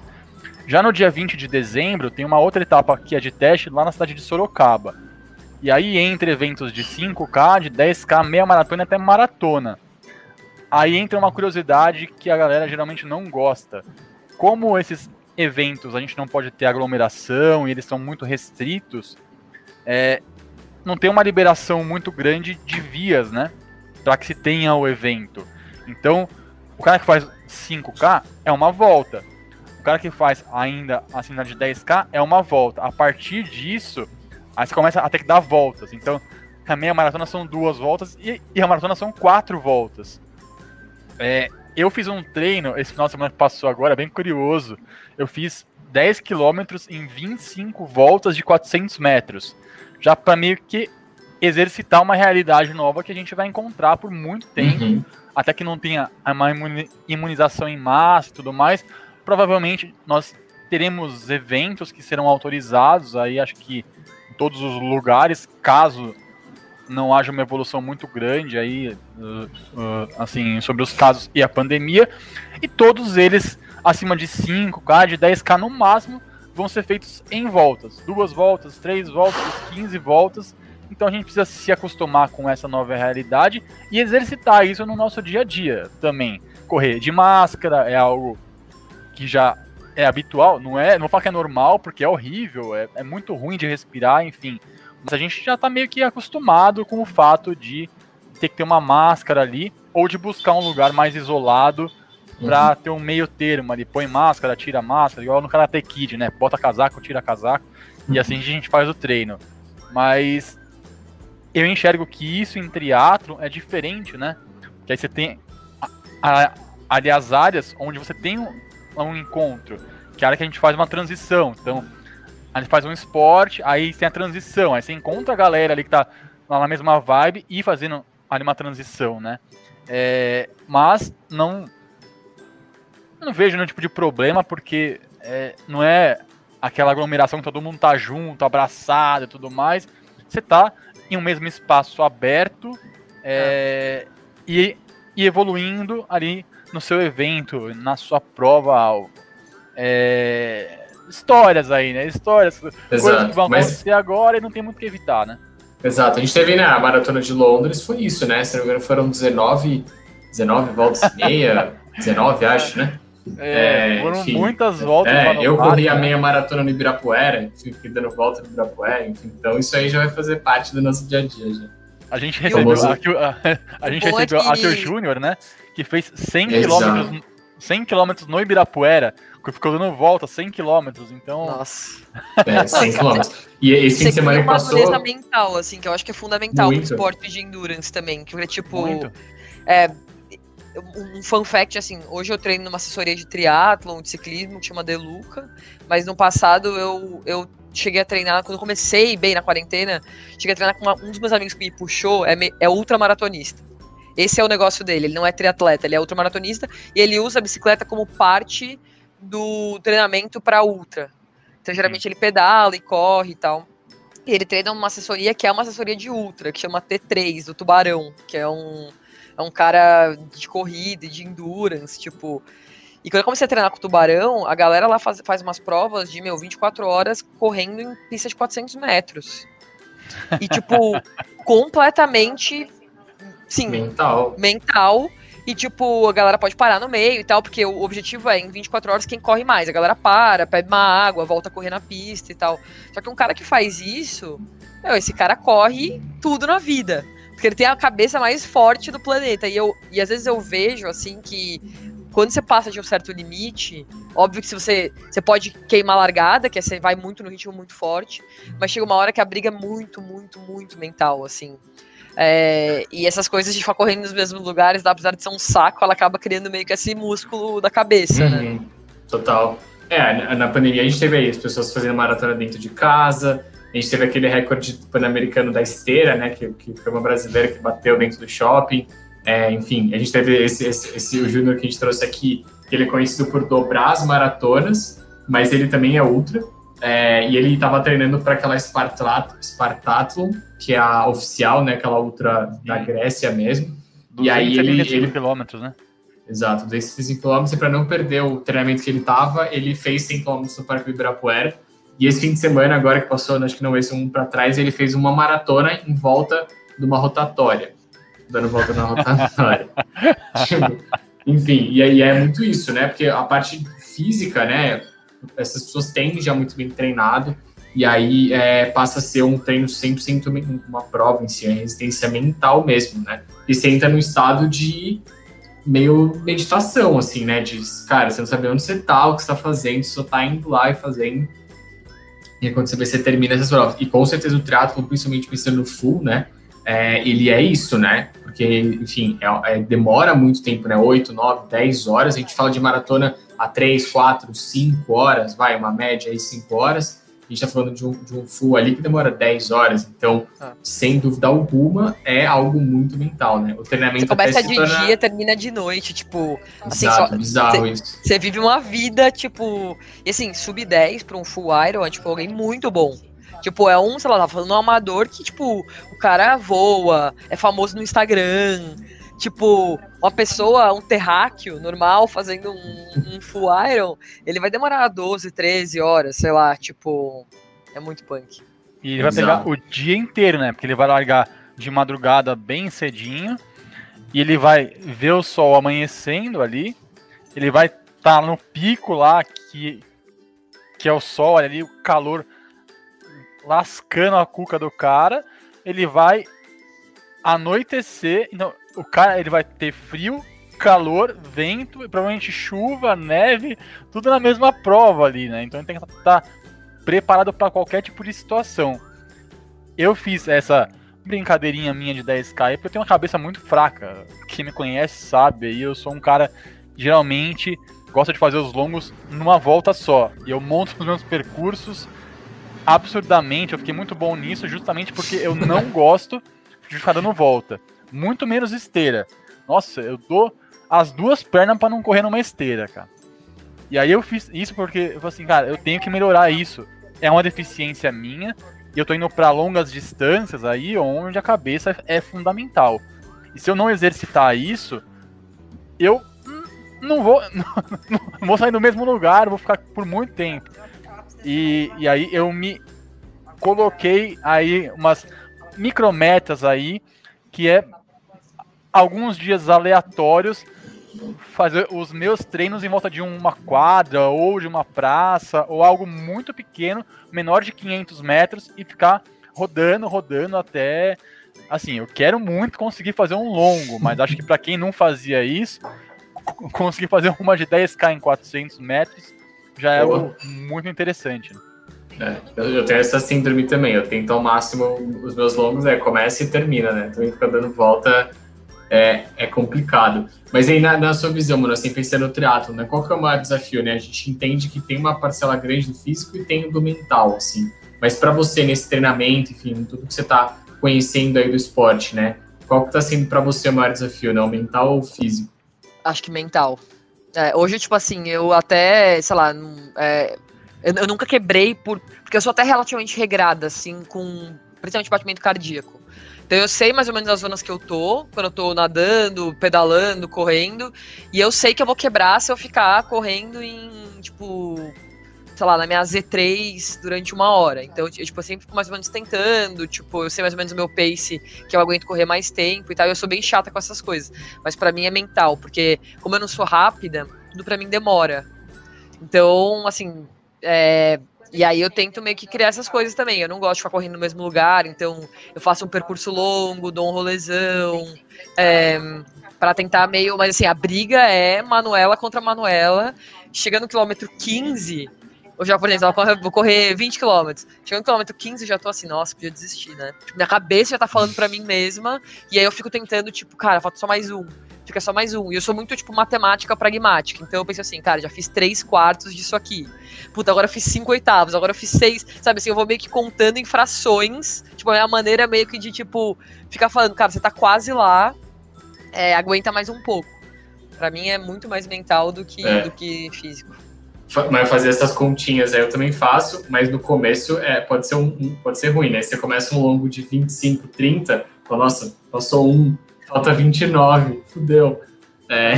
Já no dia 20 de dezembro, tem uma outra etapa que é de teste lá na cidade de Sorocaba. E aí, entre eventos de 5K, de 10K, meia maratona até maratona. Aí entra uma curiosidade que a galera geralmente não gosta como esses eventos a gente não pode ter aglomeração e eles são muito restritos, é, não tem uma liberação muito grande de vias, né? Para que se tenha o evento. Então, o cara que faz 5K é uma volta. O cara que faz ainda a de 10K é uma volta. A partir disso, aí você começa a ter que dar voltas. Então, a meia maratona são duas voltas e, e a maratona são quatro voltas. É, eu fiz um treino esse final de semana que passou agora, bem curioso. Eu fiz 10 quilômetros em 25 voltas de 400 metros. Já para meio que exercitar uma realidade nova que a gente vai encontrar por muito tempo, uhum. até que não tenha uma imunização em massa e tudo mais. Provavelmente nós teremos eventos que serão autorizados aí, acho que em todos os lugares, caso não haja uma evolução muito grande aí, uh, uh, assim, sobre os casos e a pandemia, e todos eles acima de 5K, de 10K no máximo, vão ser feitos em voltas, duas voltas, três voltas, 15 voltas, Então a gente precisa se acostumar com essa nova realidade e exercitar isso no nosso dia a dia também. Correr de máscara é algo que já é habitual, não é, não vou falar que é normal, porque é horrível, é, é muito ruim de respirar, enfim. Mas a gente já tá meio que acostumado com o fato de ter que ter uma máscara ali, ou de buscar um lugar mais isolado pra uhum. ter um meio termo ali. Põe máscara, tira máscara, igual no Karate Kid, né? Bota casaco, tira casaco, uhum. e assim a gente faz o treino. Mas eu enxergo que isso em triatlo é diferente, né? Que aí você tem ali as áreas onde você tem um, um encontro, que é a área que a gente faz uma transição. Então, gente faz um esporte, aí tem a transição, aí você encontra a galera ali que tá lá na mesma vibe e fazendo ali uma transição, né? É, mas não não vejo nenhum tipo de problema, porque é, não é aquela aglomeração que todo mundo tá junto, abraçado e tudo mais. Você tá em um mesmo espaço aberto é, e, e, evoluindo ali no seu evento, na sua prova alvo. É, histórias aí, né? Histórias, Exato, coisas que vão mas... acontecer agora e não tem muito o que evitar, né? Exato, a gente teve na né, Maratona de Londres, foi isso, né? Se não me engano, foram 19, 19 voltas e meia, 19, acho, né? É, é, foram enfim, muitas voltas. É, eu corri a né? meia maratona no Ibirapuera, fiquei dando volta no Ibirapuera, enfim, então isso aí já vai fazer parte do nosso dia a dia. Já. A gente recebeu, a, a, a, gente recebeu a Arthur Júnior, né? Que fez 100 km 100 km no Ibirapuera, ficou dando volta 100 km, então. Nossa. É, 100 km. E esse fim de semana que passou. uma mental, assim, que eu acho que é fundamental no esporte de endurance também, que é tipo. Muito. É, um fun fact, assim, hoje eu treino numa assessoria de triatlon, de ciclismo, que chama Deluca, mas no passado eu, eu cheguei a treinar, quando eu comecei bem na quarentena, cheguei a treinar com uma, um dos meus amigos que me puxou, é, é ultramaratonista. Esse é o negócio dele, ele não é triatleta, ele é ultramaratonista e ele usa a bicicleta como parte do treinamento para ultra. Então, geralmente ele pedala e corre e tal. E ele treina uma assessoria que é uma assessoria de ultra, que chama T3, do Tubarão, que é um é um cara de corrida e de endurance, tipo. E quando eu comecei a treinar com o Tubarão, a galera lá faz, faz umas provas de, meu, 24 horas correndo em pista de 400 metros. E, tipo, completamente. Sim. Mental. Mental. E, tipo, a galera pode parar no meio e tal, porque o objetivo é, em 24 horas, quem corre mais. A galera para, bebe uma água, volta a correr na pista e tal. Só que um cara que faz isso, meu, esse cara corre tudo na vida. Porque ele tem a cabeça mais forte do planeta. E, eu, e às vezes eu vejo, assim, que quando você passa de um certo limite, óbvio que se você, você pode queimar a largada, que é, você vai muito no ritmo muito forte, mas chega uma hora que a briga é muito, muito, muito mental, assim. É, e essas coisas de ficar correndo nos mesmos lugares, apesar de ser um saco, ela acaba criando meio que esse músculo da cabeça, né? uhum, né? Total. É, na pandemia a gente teve aí as pessoas fazendo maratona dentro de casa, a gente teve aquele recorde pan-americano da esteira, né? Que, que foi uma brasileira que bateu dentro do shopping. É, enfim, a gente teve esse, esse, esse o Júnior que a gente trouxe aqui, que ele é conhecido por dobrar as maratonas, mas ele também é ultra. É, e ele estava treinando para aquela Spartathlon, que é a oficial, né? Aquela ultra da Grécia mesmo. E aí ele, ele quilômetros, né? Exato, desses 5 km, e para não perder o treinamento que ele estava, ele fez 100 km no Parque Ibirapuera e esse fim de semana, agora que passou, acho que não esse um para trás, ele fez uma maratona em volta de uma rotatória. Dando volta na rotatória. tipo, enfim, e aí é muito isso, né? Porque a parte física, né? Essas pessoas têm já muito bem treinado, e aí é, passa a ser um treino 100% uma prova em si, a resistência mental mesmo, né? E você entra no estado de meio meditação, assim, né? De, cara, você não sabe onde você tá, o que você tá fazendo, você só tá indo lá e fazendo. E quando você vê, você termina essas provas. E com certeza o triatlo, principalmente pensando no full, né? É, ele é isso, né? Porque, enfim, é, é, demora muito tempo, né? 8, 9, 10 horas. A gente fala de maratona a 3, 4, 5 horas, vai, uma média aí 5 horas a gente está falando de um, de um full ali que demora 10 horas. Então, ah. sem dúvida alguma, é algo muito mental, né? O treinamento Você começa de torna... dia, termina de noite, tipo. Assim, Exato, só, bizarro cê, isso. Você vive uma vida, tipo. E assim, sub 10 para um full Iron é tipo alguém muito bom. Tipo, é um, sei lá, tá falando um amador que, tipo, o cara voa, é famoso no Instagram, Tipo, uma pessoa, um terráqueo normal, fazendo um, um full iron, ele vai demorar 12, 13 horas, sei lá, tipo. É muito punk. E ele vai pegar o dia inteiro, né? Porque ele vai largar de madrugada bem cedinho. E ele vai ver o sol amanhecendo ali. Ele vai estar tá no pico lá, que, que é o sol ali, o calor lascando a cuca do cara. Ele vai anoitecer. Então, o cara ele vai ter frio, calor, vento provavelmente chuva, neve, tudo na mesma prova ali, né? Então ele tem que estar tá preparado para qualquer tipo de situação. Eu fiz essa brincadeirinha minha de 10k porque eu tenho uma cabeça muito fraca. Quem me conhece sabe, aí eu sou um cara geralmente gosta de fazer os longos numa volta só. E eu monto os meus percursos absurdamente. Eu fiquei muito bom nisso justamente porque eu não gosto de ficar dando volta. Muito menos esteira. Nossa, eu dou as duas pernas para não correr numa esteira, cara. E aí eu fiz isso porque eu falei assim, cara, eu tenho que melhorar isso. É uma deficiência minha e eu tô indo para longas distâncias aí onde a cabeça é fundamental. E se eu não exercitar isso, eu não vou não, vou sair do mesmo lugar, vou ficar por muito tempo. E, e aí eu me coloquei aí umas micrometas aí, que é alguns dias aleatórios fazer os meus treinos em volta de uma quadra ou de uma praça ou algo muito pequeno, menor de 500 metros e ficar rodando, rodando até assim, eu quero muito conseguir fazer um longo, mas acho que para quem não fazia isso, conseguir fazer uma de 10k em 400 metros já é algo muito interessante. Né? É, eu tenho essa síndrome também, eu tento ao máximo os meus longos, é, começa e termina, né? Também fica dando volta é, é complicado. Mas aí, na, na sua visão, mano, assim, pensando no triatlo, né? Qual que é o maior desafio, né? A gente entende que tem uma parcela grande do físico e tem do mental, assim. Mas para você, nesse treinamento, enfim, tudo que você está conhecendo aí do esporte, né? Qual que tá sendo para você o maior desafio, né? O mental ou o físico? Acho que mental. É, hoje, tipo assim, eu até, sei lá, é, eu, eu, nunca quebrei por. Porque eu sou até relativamente regrada, assim, com principalmente batimento cardíaco. Então eu sei mais ou menos as zonas que eu tô, quando eu tô nadando, pedalando, correndo, e eu sei que eu vou quebrar se eu ficar correndo em, tipo, sei lá, na minha Z3 durante uma hora. Então, eu, tipo, eu sempre fico mais ou menos tentando, tipo, eu sei mais ou menos o meu pace, que eu aguento correr mais tempo e tal, eu sou bem chata com essas coisas. Mas para mim é mental, porque como eu não sou rápida, tudo para mim demora. Então, assim, é, e aí eu tento meio que criar essas coisas também. Eu não gosto de ficar correndo no mesmo lugar, então eu faço um percurso longo, dou um rolezão, é, para tentar meio. Mas assim, a briga é Manuela contra Manuela. Chegando no quilômetro 15, eu já, por exemplo, vou correr 20 quilômetros. Chegando no quilômetro 15, eu já tô assim, nossa, podia desistir, né? Tipo, minha cabeça já tá falando pra mim mesma, e aí eu fico tentando, tipo, cara, falta só mais um fica só mais um. E eu sou muito, tipo, matemática pragmática. Então eu pensei assim, cara, já fiz três quartos disso aqui. Puta, agora eu fiz cinco oitavos, agora eu fiz seis. Sabe assim, eu vou meio que contando em frações. Tipo, a minha maneira meio que de, tipo, ficar falando, cara, você tá quase lá, é, aguenta mais um pouco. Pra mim é muito mais mental do que, é. do que físico. Mas fazer essas continhas aí eu também faço, mas no começo é, pode, ser um, pode ser ruim, né? Você começa um longo de 25, 30, fala, nossa, passou um, Falta 29, fudeu. É,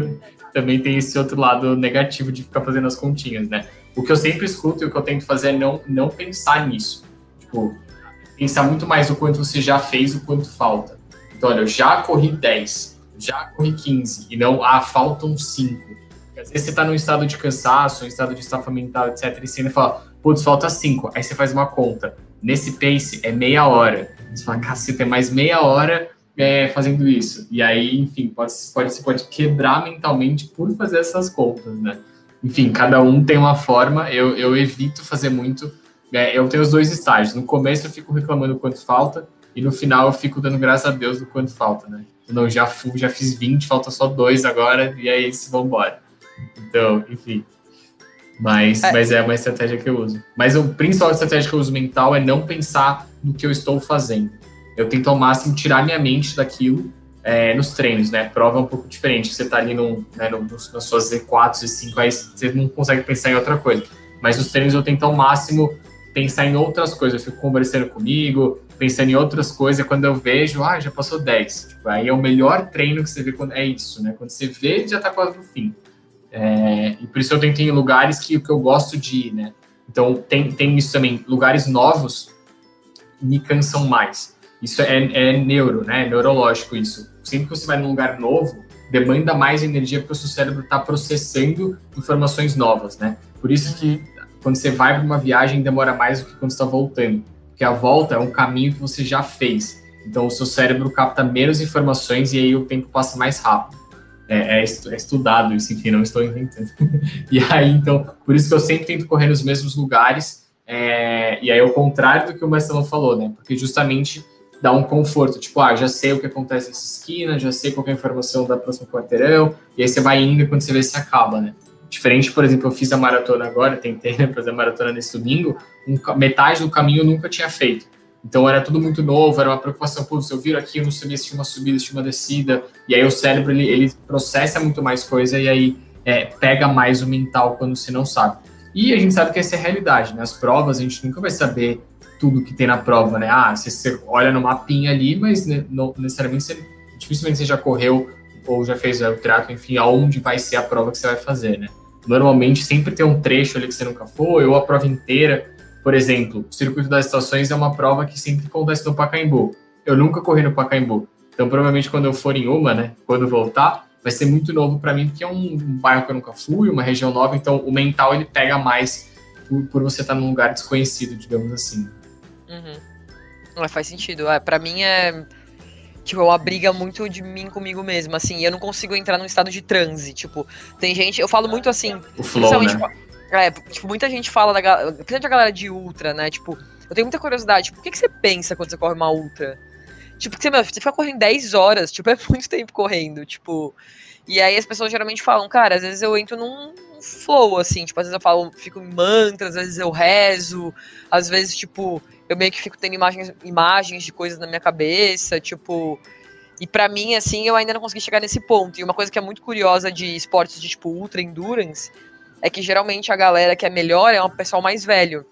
também tem esse outro lado negativo de ficar fazendo as continhas, né? O que eu sempre escuto e o que eu tento fazer é não, não pensar nisso. Tipo, pensar muito mais o quanto você já fez, o quanto falta. Então, olha, eu já corri 10, já corri 15, e não, ah, faltam 5. Às vezes você tá num estado de cansaço, um estado de estafa mental, etc, e você ainda fala, putz, falta 5. Aí você faz uma conta. Nesse pace é meia hora. Você fala, caceta, é mais meia hora é, fazendo isso. E aí, enfim, pode, pode, você pode quebrar mentalmente por fazer essas contas, né? Enfim, cada um tem uma forma. Eu, eu evito fazer muito. É, eu tenho os dois estágios. No começo eu fico reclamando quanto falta, e no final eu fico dando graças a Deus do quanto falta, né? Não, já, fui, já fiz 20, falta só dois agora, e é isso, vambora. Então, enfim. Mas é. mas é uma estratégia que eu uso. Mas o principal estratégia que eu uso mental é não pensar no que eu estou fazendo eu tento ao máximo tirar minha mente daquilo é, nos treinos, né? Prova é um pouco diferente. Você tá ali no, né, no, nas suas Z4, Z5, aí você não consegue pensar em outra coisa. Mas nos treinos eu tento ao máximo pensar em outras coisas. Eu fico conversando comigo, pensando em outras coisas. Quando eu vejo, ah, já passou 10. Tipo, aí é o melhor treino que você vê quando é isso, né? Quando você vê, já tá quase no fim. É, e por isso eu tento ir em lugares que, que eu gosto de ir, né? Então tem, tem isso também, lugares novos me cansam mais. Isso é, é neuro, né? É neurológico isso. Sempre que você vai num lugar novo, demanda mais energia porque o seu cérebro está processando informações novas, né? Por isso que quando você vai para uma viagem demora mais do que quando está voltando, porque a volta é um caminho que você já fez. Então o seu cérebro capta menos informações e aí o tempo passa mais rápido. É, é, é estudado isso, enfim, não estou inventando. e aí, então, por isso que eu sempre tento correr nos mesmos lugares. É, e aí, ao contrário do que o Marcelo falou, né? Porque justamente dá um conforto, tipo, ah, já sei o que acontece nessa esquina, já sei qual é a informação da próxima quarteirão, e aí você vai indo e quando você vê se acaba, né? Diferente, por exemplo, eu fiz a maratona agora, tentei né, fazer a maratona nesse domingo, um, metade do caminho eu nunca tinha feito. Então era tudo muito novo, era uma preocupação, pô, se eu viro aqui, eu não sabia se tinha uma subida, se tinha uma descida, e aí o cérebro, ele, ele processa muito mais coisa e aí é, pega mais o mental quando você não sabe. E a gente sabe que essa é a realidade, né? As provas, a gente nunca vai saber tudo que tem na prova, né? Ah, você, você olha no mapinha ali, mas né, necessariamente você, dificilmente você já correu ou já fez o trato, enfim, aonde vai ser a prova que você vai fazer, né? Normalmente sempre tem um trecho ali que você nunca foi, ou a prova inteira. Por exemplo, o Circuito das Estações é uma prova que sempre acontece no Pacaembu. Eu nunca corri no Pacaembu. Então, provavelmente, quando eu for em uma, né, quando voltar, vai ser muito novo para mim, porque é um, bairro que eu nunca fui, uma região nova, então o mental ele pega mais por, por você estar num lugar desconhecido, digamos assim. Uhum. É, faz sentido. É, para mim é tipo, é uma briga muito de mim comigo mesmo, assim, eu não consigo entrar num estado de transe, tipo, tem gente, eu falo muito assim, o flow, né? É, tipo, muita gente fala da principalmente a galera de ultra, né, tipo, eu tenho muita curiosidade, tipo, o que, que você pensa quando você corre uma ultra? Tipo, você, você fica correndo 10 horas, tipo, é muito tempo correndo, tipo, e aí as pessoas geralmente falam, cara, às vezes eu entro num flow, assim, tipo, às vezes eu falo, fico em mantras, às vezes eu rezo, às vezes, tipo, eu meio que fico tendo imagens, imagens de coisas na minha cabeça, tipo. E para mim, assim, eu ainda não consegui chegar nesse ponto. E uma coisa que é muito curiosa de esportes de tipo ultra endurance é que geralmente a galera que é melhor é um pessoal mais velho.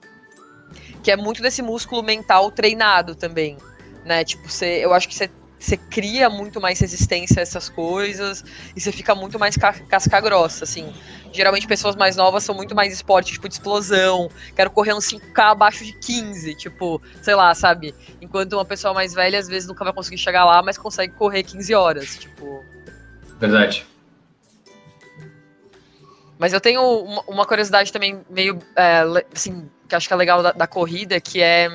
Que é muito desse músculo mental treinado também. Né? Tipo, você, eu acho que você cria muito mais resistência a essas coisas e você fica muito mais casca grossa, assim. Geralmente pessoas mais novas são muito mais esporte, tipo, de explosão. Quero correr um 5K abaixo de 15, tipo, sei lá, sabe? Enquanto uma pessoa mais velha, às vezes, nunca vai conseguir chegar lá, mas consegue correr 15 horas, tipo... Verdade. Mas eu tenho uma, curiosidade também meio, é, assim, que acho que é legal da, da corrida, que é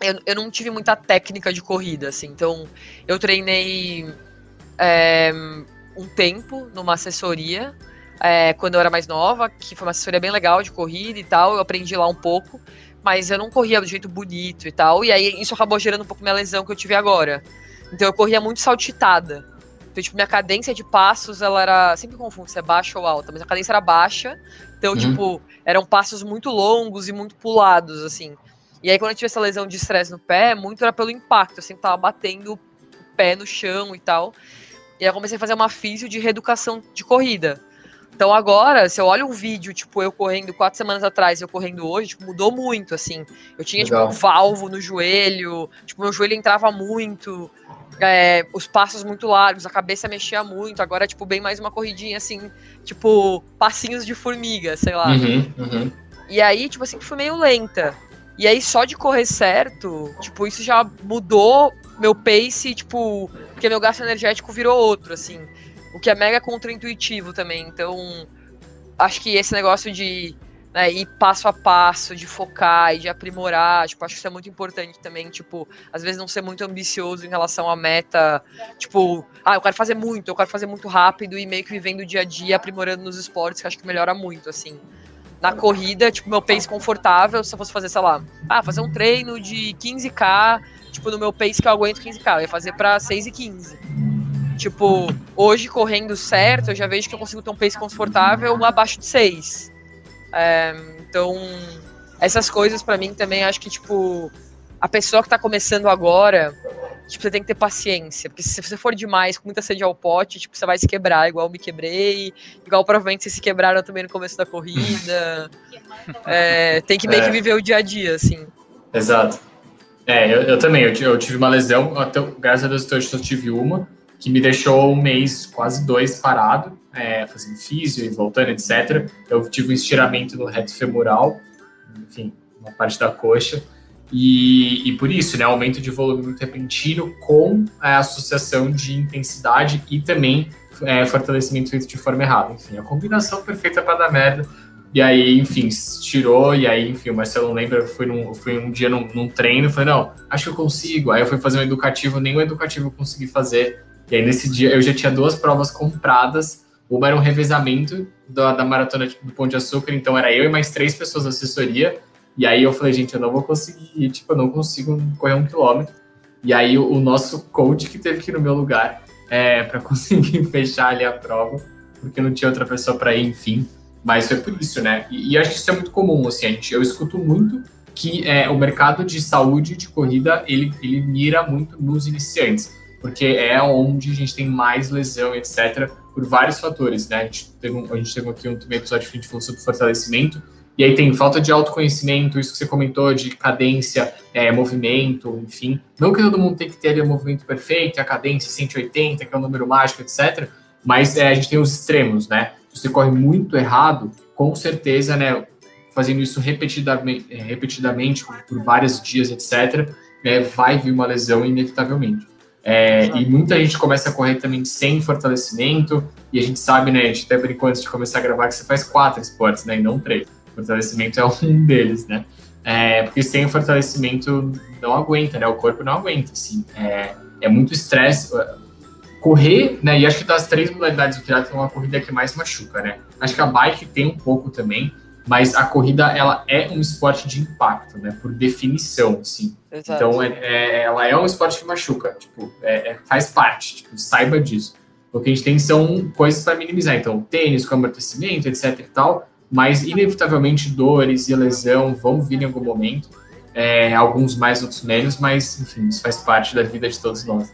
eu, eu não tive muita técnica de corrida, assim. Então, eu treinei é, um tempo numa assessoria é, quando eu era mais nova, que foi uma assessoria bem legal de corrida e tal. Eu aprendi lá um pouco, mas eu não corria do jeito bonito e tal. E aí isso acabou gerando um pouco minha lesão que eu tive agora. Então eu corria muito saltitada. Então, tipo, minha cadência de passos, ela era. Sempre confundo se é baixa ou alta, mas a cadência era baixa. Então, uhum. tipo, eram passos muito longos e muito pulados, assim. E aí, quando eu tive essa lesão de estresse no pé, muito era pelo impacto. Eu sempre tava batendo o pé no chão e tal. E aí eu comecei a fazer uma físio de reeducação de corrida. Então agora, se eu olho um vídeo, tipo, eu correndo quatro semanas atrás e eu correndo hoje, tipo, mudou muito, assim. Eu tinha, tipo, Legal. tipo, um valvo no joelho, tipo, meu joelho entrava muito, é, os passos muito largos, a cabeça mexia muito. Agora, tipo, bem mais uma corridinha, assim, tipo, passinhos de formiga, sei lá. Uhum, uhum. E aí, tipo assim, foi meio lenta. E aí, só de correr certo, tipo, isso já mudou meu pace, tipo, porque meu gasto energético virou outro, assim. O que é mega contraintuitivo também. Então, acho que esse negócio de né, ir passo a passo, de focar e de aprimorar, tipo, acho que isso é muito importante também, tipo, às vezes não ser muito ambicioso em relação à meta, tipo, ah, eu quero fazer muito, eu quero fazer muito rápido e meio que vivendo o dia a dia, aprimorando nos esportes, que acho que melhora muito, assim na corrida, tipo, meu pace confortável, se eu fosse fazer, sei lá, ah, fazer um treino de 15k, tipo, no meu pace que eu aguento 15k, eu ia fazer pra 6 e 15. Tipo, hoje correndo certo, eu já vejo que eu consigo ter um pace confortável abaixo de 6. É, então, essas coisas para mim também acho que, tipo, a pessoa que tá começando agora, tipo, você tem que ter paciência, porque se você for demais, com muita sede ao pote, tipo, você vai se quebrar, igual eu me quebrei, igual provavelmente vocês se quebraram também no começo da corrida. é, tem que meio é. que viver o dia a dia, assim. Exato. É, eu, eu também, eu, eu, tive uma lesão, até, graças a Deus eu só tive uma, que me deixou um mês, quase dois, parado, é, fazendo físio e voltando, etc. Eu tive um estiramento no reto femoral, enfim, uma parte da coxa, E, e por isso, né, aumento de volume muito repentino com a associação de intensidade e também é, fortalecimento feito de forma errada. Enfim, a combinação perfeita para dar merda. E aí, enfim, tirou, e aí, enfim, o Marcelo lembra, fui, num, fui um dia num, num treino, falei, não, acho que eu consigo. Aí eu fui fazer um educativo, nem o educativo eu consegui fazer. E aí, nesse dia, eu já tinha duas provas compradas, uma era um revezamento da, da maratona do Pão de Açúcar, então era eu e mais três pessoas da assessoria, e aí eu falei, gente, eu não vou conseguir, tipo, eu não consigo correr um quilômetro. E aí o, o nosso coach que teve que ir no meu lugar é, para conseguir fechar ali a prova, porque não tinha outra pessoa para ir, enfim. Mas foi por isso, né? E, e, acho que isso é muito comum, assim, a gente, eu escuto muito que é, o mercado de saúde de corrida, ele, ele mira muito nos iniciantes, porque é onde a gente tem mais lesão, etc., por vários fatores, né? A gente teve, um, a gente teve aqui um, um episódio que a gente falou sobre fortalecimento, e aí tem falta de autoconhecimento, isso que você comentou de cadência, é, movimento, enfim. Não que todo mundo tem que ter ali o movimento perfeito, a cadência 180, que é o número mágico, etc. Mas é, a gente tem os extremos, né? você corre muito errado, com certeza, né, fazendo isso repetidamente, é, repetidamente por vários dias, etc., é, vai vir uma lesão inevitavelmente. É, e muita gente começa a correr também sem fortalecimento, e a gente sabe, né, a gente até brincou antes de começar a gravar que você faz quatro esportes, né, e não três. Fortalecimento é um deles, né? É, porque sem fortalecimento não aguenta, né? O corpo não aguenta, assim. É, é muito estresse correr, né? E acho que das três modalidades do triatlo é uma corrida que mais machuca, né? Acho que a bike tem um pouco também, mas a corrida ela é um esporte de impacto, né? Por definição, sim. Então é, é, ela é um esporte que machuca, tipo, é, é, faz parte, tipo, saiba disso. O que a gente tem são coisas para minimizar, então tênis com amortecimento, etc e tal, mas inevitavelmente dores e lesão vão vir em algum momento. É, alguns mais, outros menos, mas enfim, isso faz parte da vida de todos nós.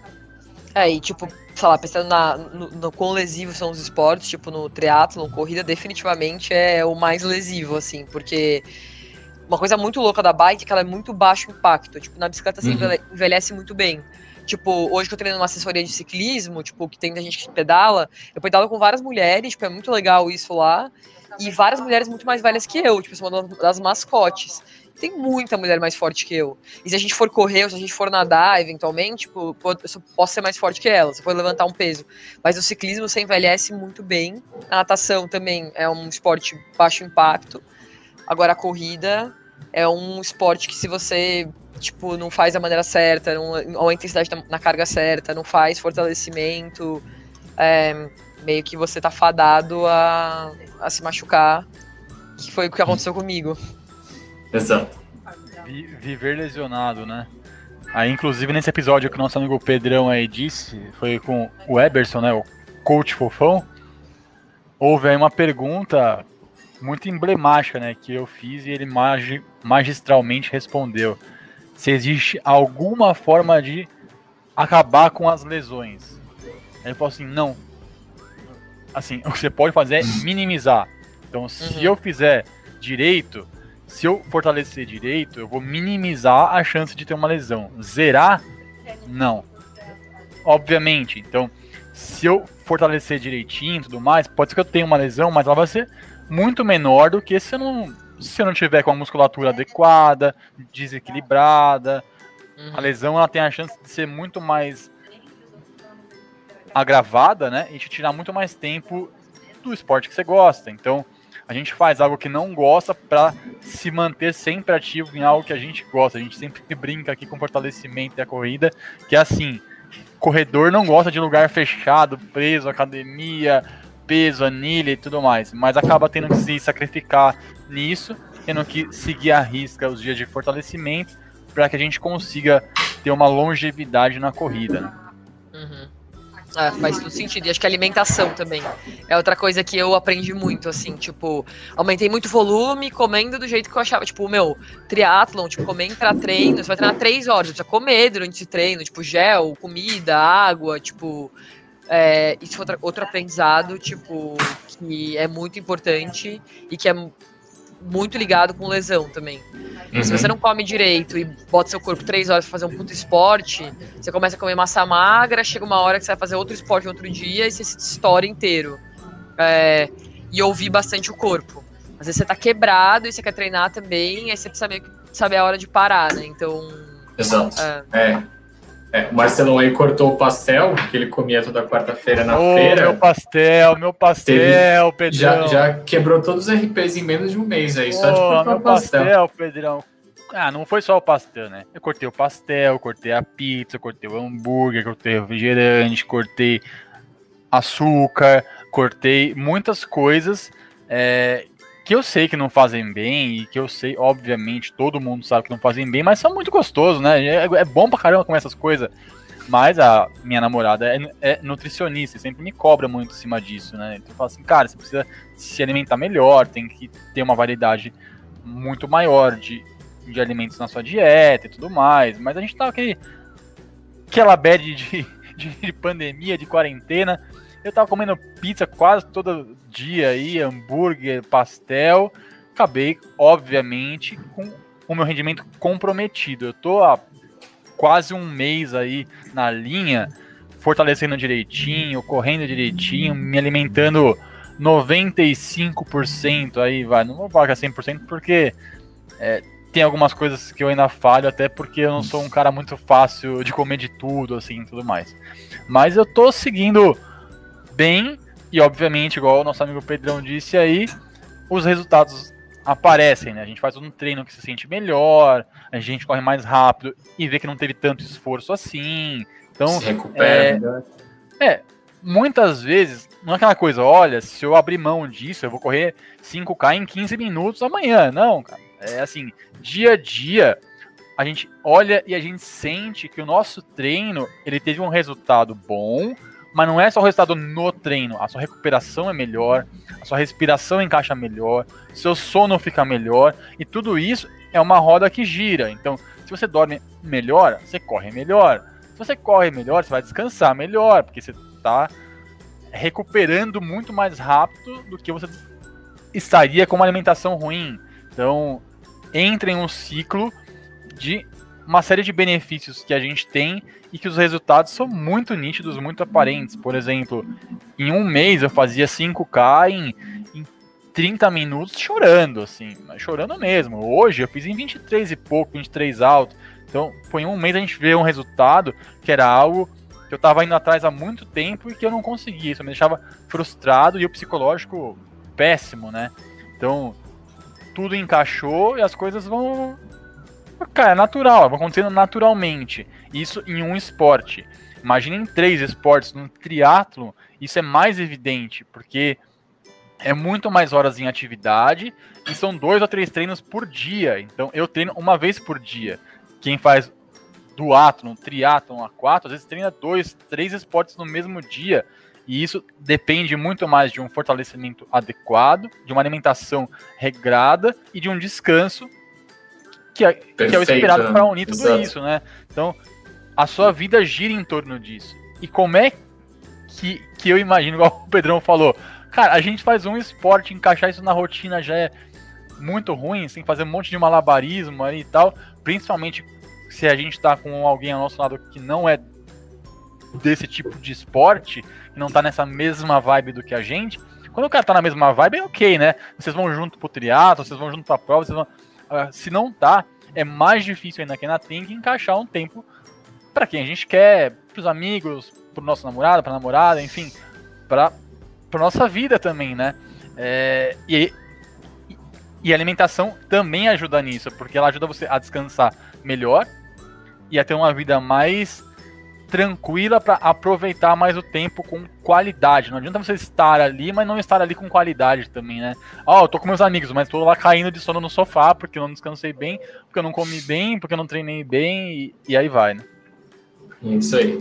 É, e tipo, sei lá, pensando na, no, no quão lesivos são os esportes, tipo no triatlo, corrida definitivamente é o mais lesivo, assim, porque uma coisa muito louca da bike é que ela é muito baixo impacto. Tipo, na bicicleta você uhum. envelhece muito bem. Tipo, hoje que eu treino numa assessoria de ciclismo, tipo, que tem gente que pedala, eu pedalo com várias mulheres, tipo, é muito legal isso lá. E várias mulheres muito mais velhas que eu, tipo, são uma das mascotes tem muita mulher mais forte que eu. E se a gente for correr, ou se a gente for nadar, eventualmente, tipo, eu posso ser mais forte que ela, se for levantar um peso. Mas o ciclismo você envelhece muito bem. A natação também é um esporte baixo impacto. Agora a corrida é um esporte que se você tipo não faz da maneira certa, não, ou a intensidade na carga certa, não faz fortalecimento, é, meio que você tá fadado a, a se machucar, que foi o que aconteceu comigo. Exato. viver lesionado, né? Aí, inclusive, nesse episódio que o nosso amigo Pedrão aí disse, foi com o Eberson, né? O coach fofão. Houve aí uma pergunta muito emblemática, né? Que eu fiz e ele magi magistralmente respondeu. Se existe alguma forma de acabar com as lesões. Ele falou assim, não. Assim, o que você pode fazer é minimizar. Então, se uhum. eu fizer direito, se eu fortalecer direito, eu vou minimizar a chance de ter uma lesão. Zerar? Não. Obviamente. Então, se eu fortalecer direitinho e tudo mais, pode ser que eu tenha uma lesão, mas ela vai ser muito menor do que se eu não, se eu não tiver com a musculatura adequada, desequilibrada. Uhum. A lesão ela tem a chance de ser muito mais agravada, né? E te tirar muito mais tempo do esporte que você gosta. Então, a gente faz algo que não gosta para se manter sempre ativo em algo que a gente gosta. A gente sempre brinca aqui com fortalecimento da corrida, que é assim, corredor não gosta de lugar fechado, preso, academia, peso, anilha e tudo mais, mas acaba tendo que se sacrificar nisso, tendo que seguir a risca os dias de fortalecimento para que a gente consiga ter uma longevidade na corrida. Né? Uhum. É, faz todo sentido. E acho que alimentação também. É outra coisa que eu aprendi muito, assim, tipo, aumentei muito volume, comendo do jeito que eu achava. Tipo, meu, triatlon, tipo, comer pra treino, você vai treinar três horas, você precisa comer durante esse treino, tipo, gel, comida, água, tipo. É, isso é outro, outro aprendizado, tipo, que é muito importante e que é muito ligado com lesão também. Uhum. Se você não come direito e bota seu corpo três horas pra fazer um puto esporte, você começa a comer massa magra, chega uma hora que você vai fazer outro esporte outro dia e você se estoura inteiro. É, e ouvir bastante o corpo. Às vezes você tá quebrado e você quer treinar também, aí você precisa meio que saber a hora de parar, né? Então. Exato. É. é. É, o Marcelão aí cortou o pastel, que ele comia toda quarta-feira na oh, feira. Meu pastel, meu pastel, Pedrão. Já, já quebrou todos os RPs em menos de um mês aí, só oh, de cortar meu o pastel. pastel, Pedrão. Ah, não foi só o pastel, né? Eu cortei o pastel, cortei a pizza, cortei o hambúrguer, cortei o refrigerante, cortei açúcar, cortei muitas coisas é, que eu sei que não fazem bem e que eu sei, obviamente, todo mundo sabe que não fazem bem, mas são muito gostosos, né? É, é bom pra caramba comer essas coisas. Mas a minha namorada é, é, nutricionista e sempre me cobra muito em cima disso, né? Então eu falo assim, cara, você precisa se alimentar melhor, tem que ter uma variedade muito maior de, de alimentos na sua dieta e tudo mais. Mas a gente tá aqui, aquela bad de, de, de pandemia, de quarentena. Eu tava comendo pizza quase todo dia aí, hambúrguer, pastel. Acabei, obviamente, com o meu rendimento comprometido. Eu tô há quase um mês aí na linha, fortalecendo direitinho, correndo direitinho, me alimentando 95% aí, vai. Não vou falar que é 100% porque é, tem algumas coisas que eu ainda falho, até porque eu não sou um cara muito fácil de comer de tudo, assim, tudo mais. Mas eu tô seguindo bem, e obviamente, igual o nosso amigo Pedrão disse aí, os resultados aparecem, né? A gente faz um treino que se sente melhor, a gente corre mais rápido e vê que não teve tanto esforço assim. Então, se recupera. É, é, muitas vezes, não é aquela coisa, olha, se eu abrir mão disso, eu vou correr 5K em 15 minutos amanhã. Não, cara. É assim, dia a dia, a gente olha e a gente sente que o nosso treino, ele teve um resultado bom, mas não é só o resultado no treino, a sua recuperação é melhor, a sua respiração encaixa melhor, seu sono fica melhor, e tudo isso é uma roda que gira. Então, se você dorme melhor, você corre melhor. Se você corre melhor, você vai descansar melhor, porque você está recuperando muito mais rápido do que você estaria com uma alimentação ruim. Então, entra em um ciclo de uma série de benefícios que a gente tem e que os resultados são muito nítidos, muito aparentes. Por exemplo, em um mês eu fazia 5K em, em 30 minutos chorando, assim, chorando mesmo. Hoje eu fiz em 23 e pouco, 23 alto. Então, foi um mês a gente vê um resultado que era algo que eu estava indo atrás há muito tempo e que eu não conseguia. Isso me deixava frustrado e o psicológico péssimo, né? Então, tudo encaixou e as coisas vão Cara, é natural, vai acontecendo naturalmente. Isso em um esporte. Imagina em três esportes, no triatlo, isso é mais evidente, porque é muito mais horas em atividade e são dois ou três treinos por dia. Então eu treino uma vez por dia. Quem faz duatlon, triatlon, A4, às vezes treina dois, três esportes no mesmo dia. E isso depende muito mais de um fortalecimento adequado, de uma alimentação regrada e de um descanso que é, Perfeito, que é o esperado para unir tudo Exato. isso, né? Então, a sua vida gira em torno disso. E como é que, que eu imagino, igual o Pedrão falou, cara, a gente faz um esporte, encaixar isso na rotina já é muito ruim, tem que fazer um monte de malabarismo aí e tal, principalmente se a gente tá com alguém ao nosso lado que não é desse tipo de esporte, que não tá nessa mesma vibe do que a gente, quando o cara tá na mesma vibe, é ok, né? Vocês vão junto pro triatlo, vocês vão junto pra prova, vocês vão se não tá, é mais difícil ainda que tem que encaixar um tempo para quem a gente quer, pros amigos, pro nosso namorado, pra namorada, enfim, pra, pra nossa vida também, né? É, e, e a alimentação também ajuda nisso, porque ela ajuda você a descansar melhor e a ter uma vida mais tranquila para aproveitar mais o tempo com qualidade. Não adianta você estar ali, mas não estar ali com qualidade também, né? Ó, oh, eu tô com meus amigos, mas tô lá caindo de sono no sofá porque eu não descansei bem, porque eu não comi bem, porque eu não treinei bem e, e aí vai, né? Isso aí.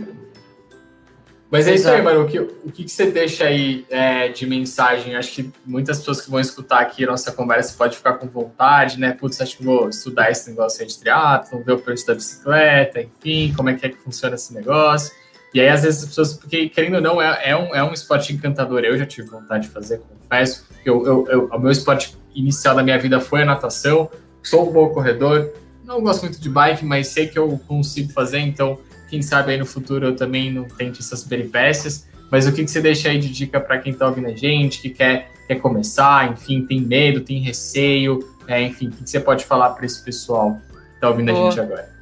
Mas é Exato. isso aí, mano. O que, o que você deixa aí é, de mensagem? Acho que muitas pessoas que vão escutar aqui a nossa conversa pode ficar com vontade, né? Putz, acho que vou estudar esse negócio aí de triatlo, ver o preço da bicicleta, enfim, como é que é que funciona esse negócio. E aí, às vezes, as pessoas, porque querendo ou não, é, é, um, é um esporte encantador. Eu já tive vontade de fazer, confesso. Eu, eu, eu, o meu esporte inicial da minha vida foi a natação. Sou um bom corredor. Não gosto muito de bike, mas sei que eu consigo fazer, então quem sabe aí no futuro eu também não tente essas peripécias. Mas o que, que você deixa aí de dica para quem está ouvindo a gente, que quer, quer começar, enfim, tem medo, tem receio, É, enfim, o que você pode falar para esse pessoal que tá ouvindo a gente agora?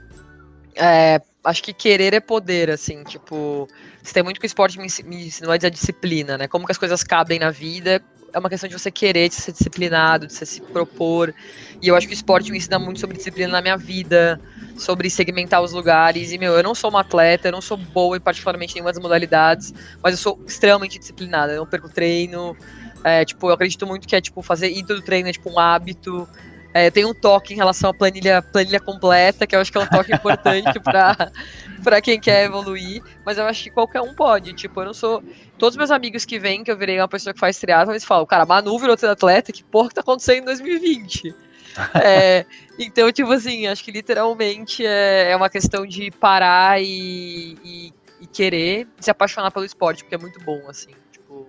É, acho que querer é poder, assim, tipo, você tem muito que o esporte me, me ensinou a disciplina, né? Como que as coisas cabem na vida, é uma questão de você querer, de ser disciplinado, de você se propor. E eu acho que o esporte me ensina muito sobre disciplina na minha vida, sobre segmentar os lugares. E, meu, eu não sou uma atleta, eu não sou boa em particularmente nenhuma das modalidades, mas eu sou extremamente disciplinada. Eu não perco treino. É, tipo, eu acredito muito que é, tipo, fazer ir do treino é, tipo, um hábito. É, eu tenho um toque em relação à planilha, planilha completa, que eu acho que é um toque importante para quem quer evoluir, mas eu acho que qualquer um pode. Tipo, eu não sou. Todos meus amigos que vêm, que eu virei uma pessoa que faz triatlo, eles falam, cara, Manu virou atleta, que porra que tá acontecendo em 2020? é, então, tipo assim, acho que literalmente é, é uma questão de parar e, e, e, querer se apaixonar pelo esporte, porque é muito bom, assim. Tipo,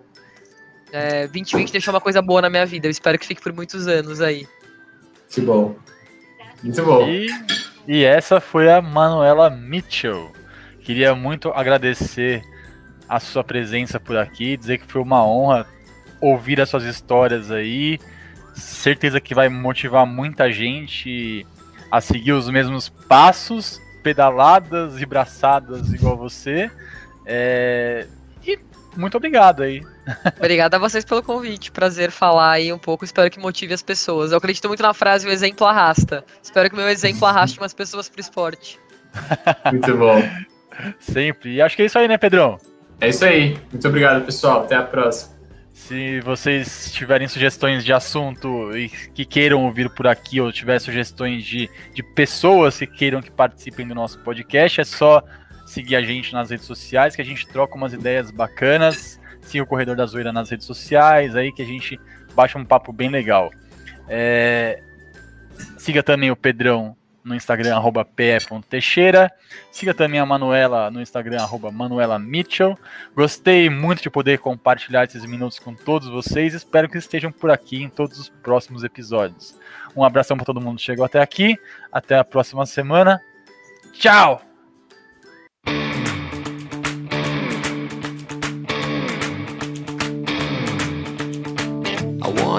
é, 2020 deixou uma coisa boa na minha vida, eu espero que fique por muitos anos aí. Que bom. Muito bom. E, e essa foi a Manuela Mitchell. Queria muito agradecer a sua presença por aqui, dizer que foi uma honra ouvir as suas histórias aí. Certeza que vai motivar muita gente a seguir os mesmos passos, pedaladas e braçadas igual você. É... E muito obrigado aí Obrigada a vocês pelo convite. Prazer falar aí um pouco. Espero que motive as pessoas. Eu acredito muito na frase: o exemplo arrasta. Espero que o meu exemplo arraste umas pessoas pro esporte. Muito bom. Sempre. E acho que é isso aí, né, Pedrão? É isso aí. Muito obrigado, pessoal. Até a próxima. Se vocês tiverem sugestões de assunto e que queiram ouvir por aqui, ou tiver sugestões de, de pessoas que queiram que participem do nosso podcast, é só seguir a gente nas redes sociais, que a gente troca umas ideias bacanas. Siga o Corredor da Zoeira nas redes sociais, aí que a gente baixa um papo bem legal. É... Siga também o Pedrão no Instagram, arroba pe.teixeira. Siga também a Manuela no Instagram, arroba Manuela Mitchell. Gostei muito de poder compartilhar esses minutos com todos vocês. Espero que estejam por aqui em todos os próximos episódios. Um abração para todo mundo que chegou até aqui. Até a próxima semana. Tchau!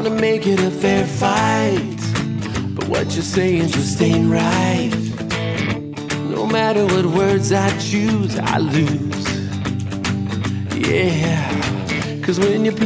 wanna make it a fair fight. What you're saying just ain't right. No matter what words I choose, I lose. Yeah, cause when you play.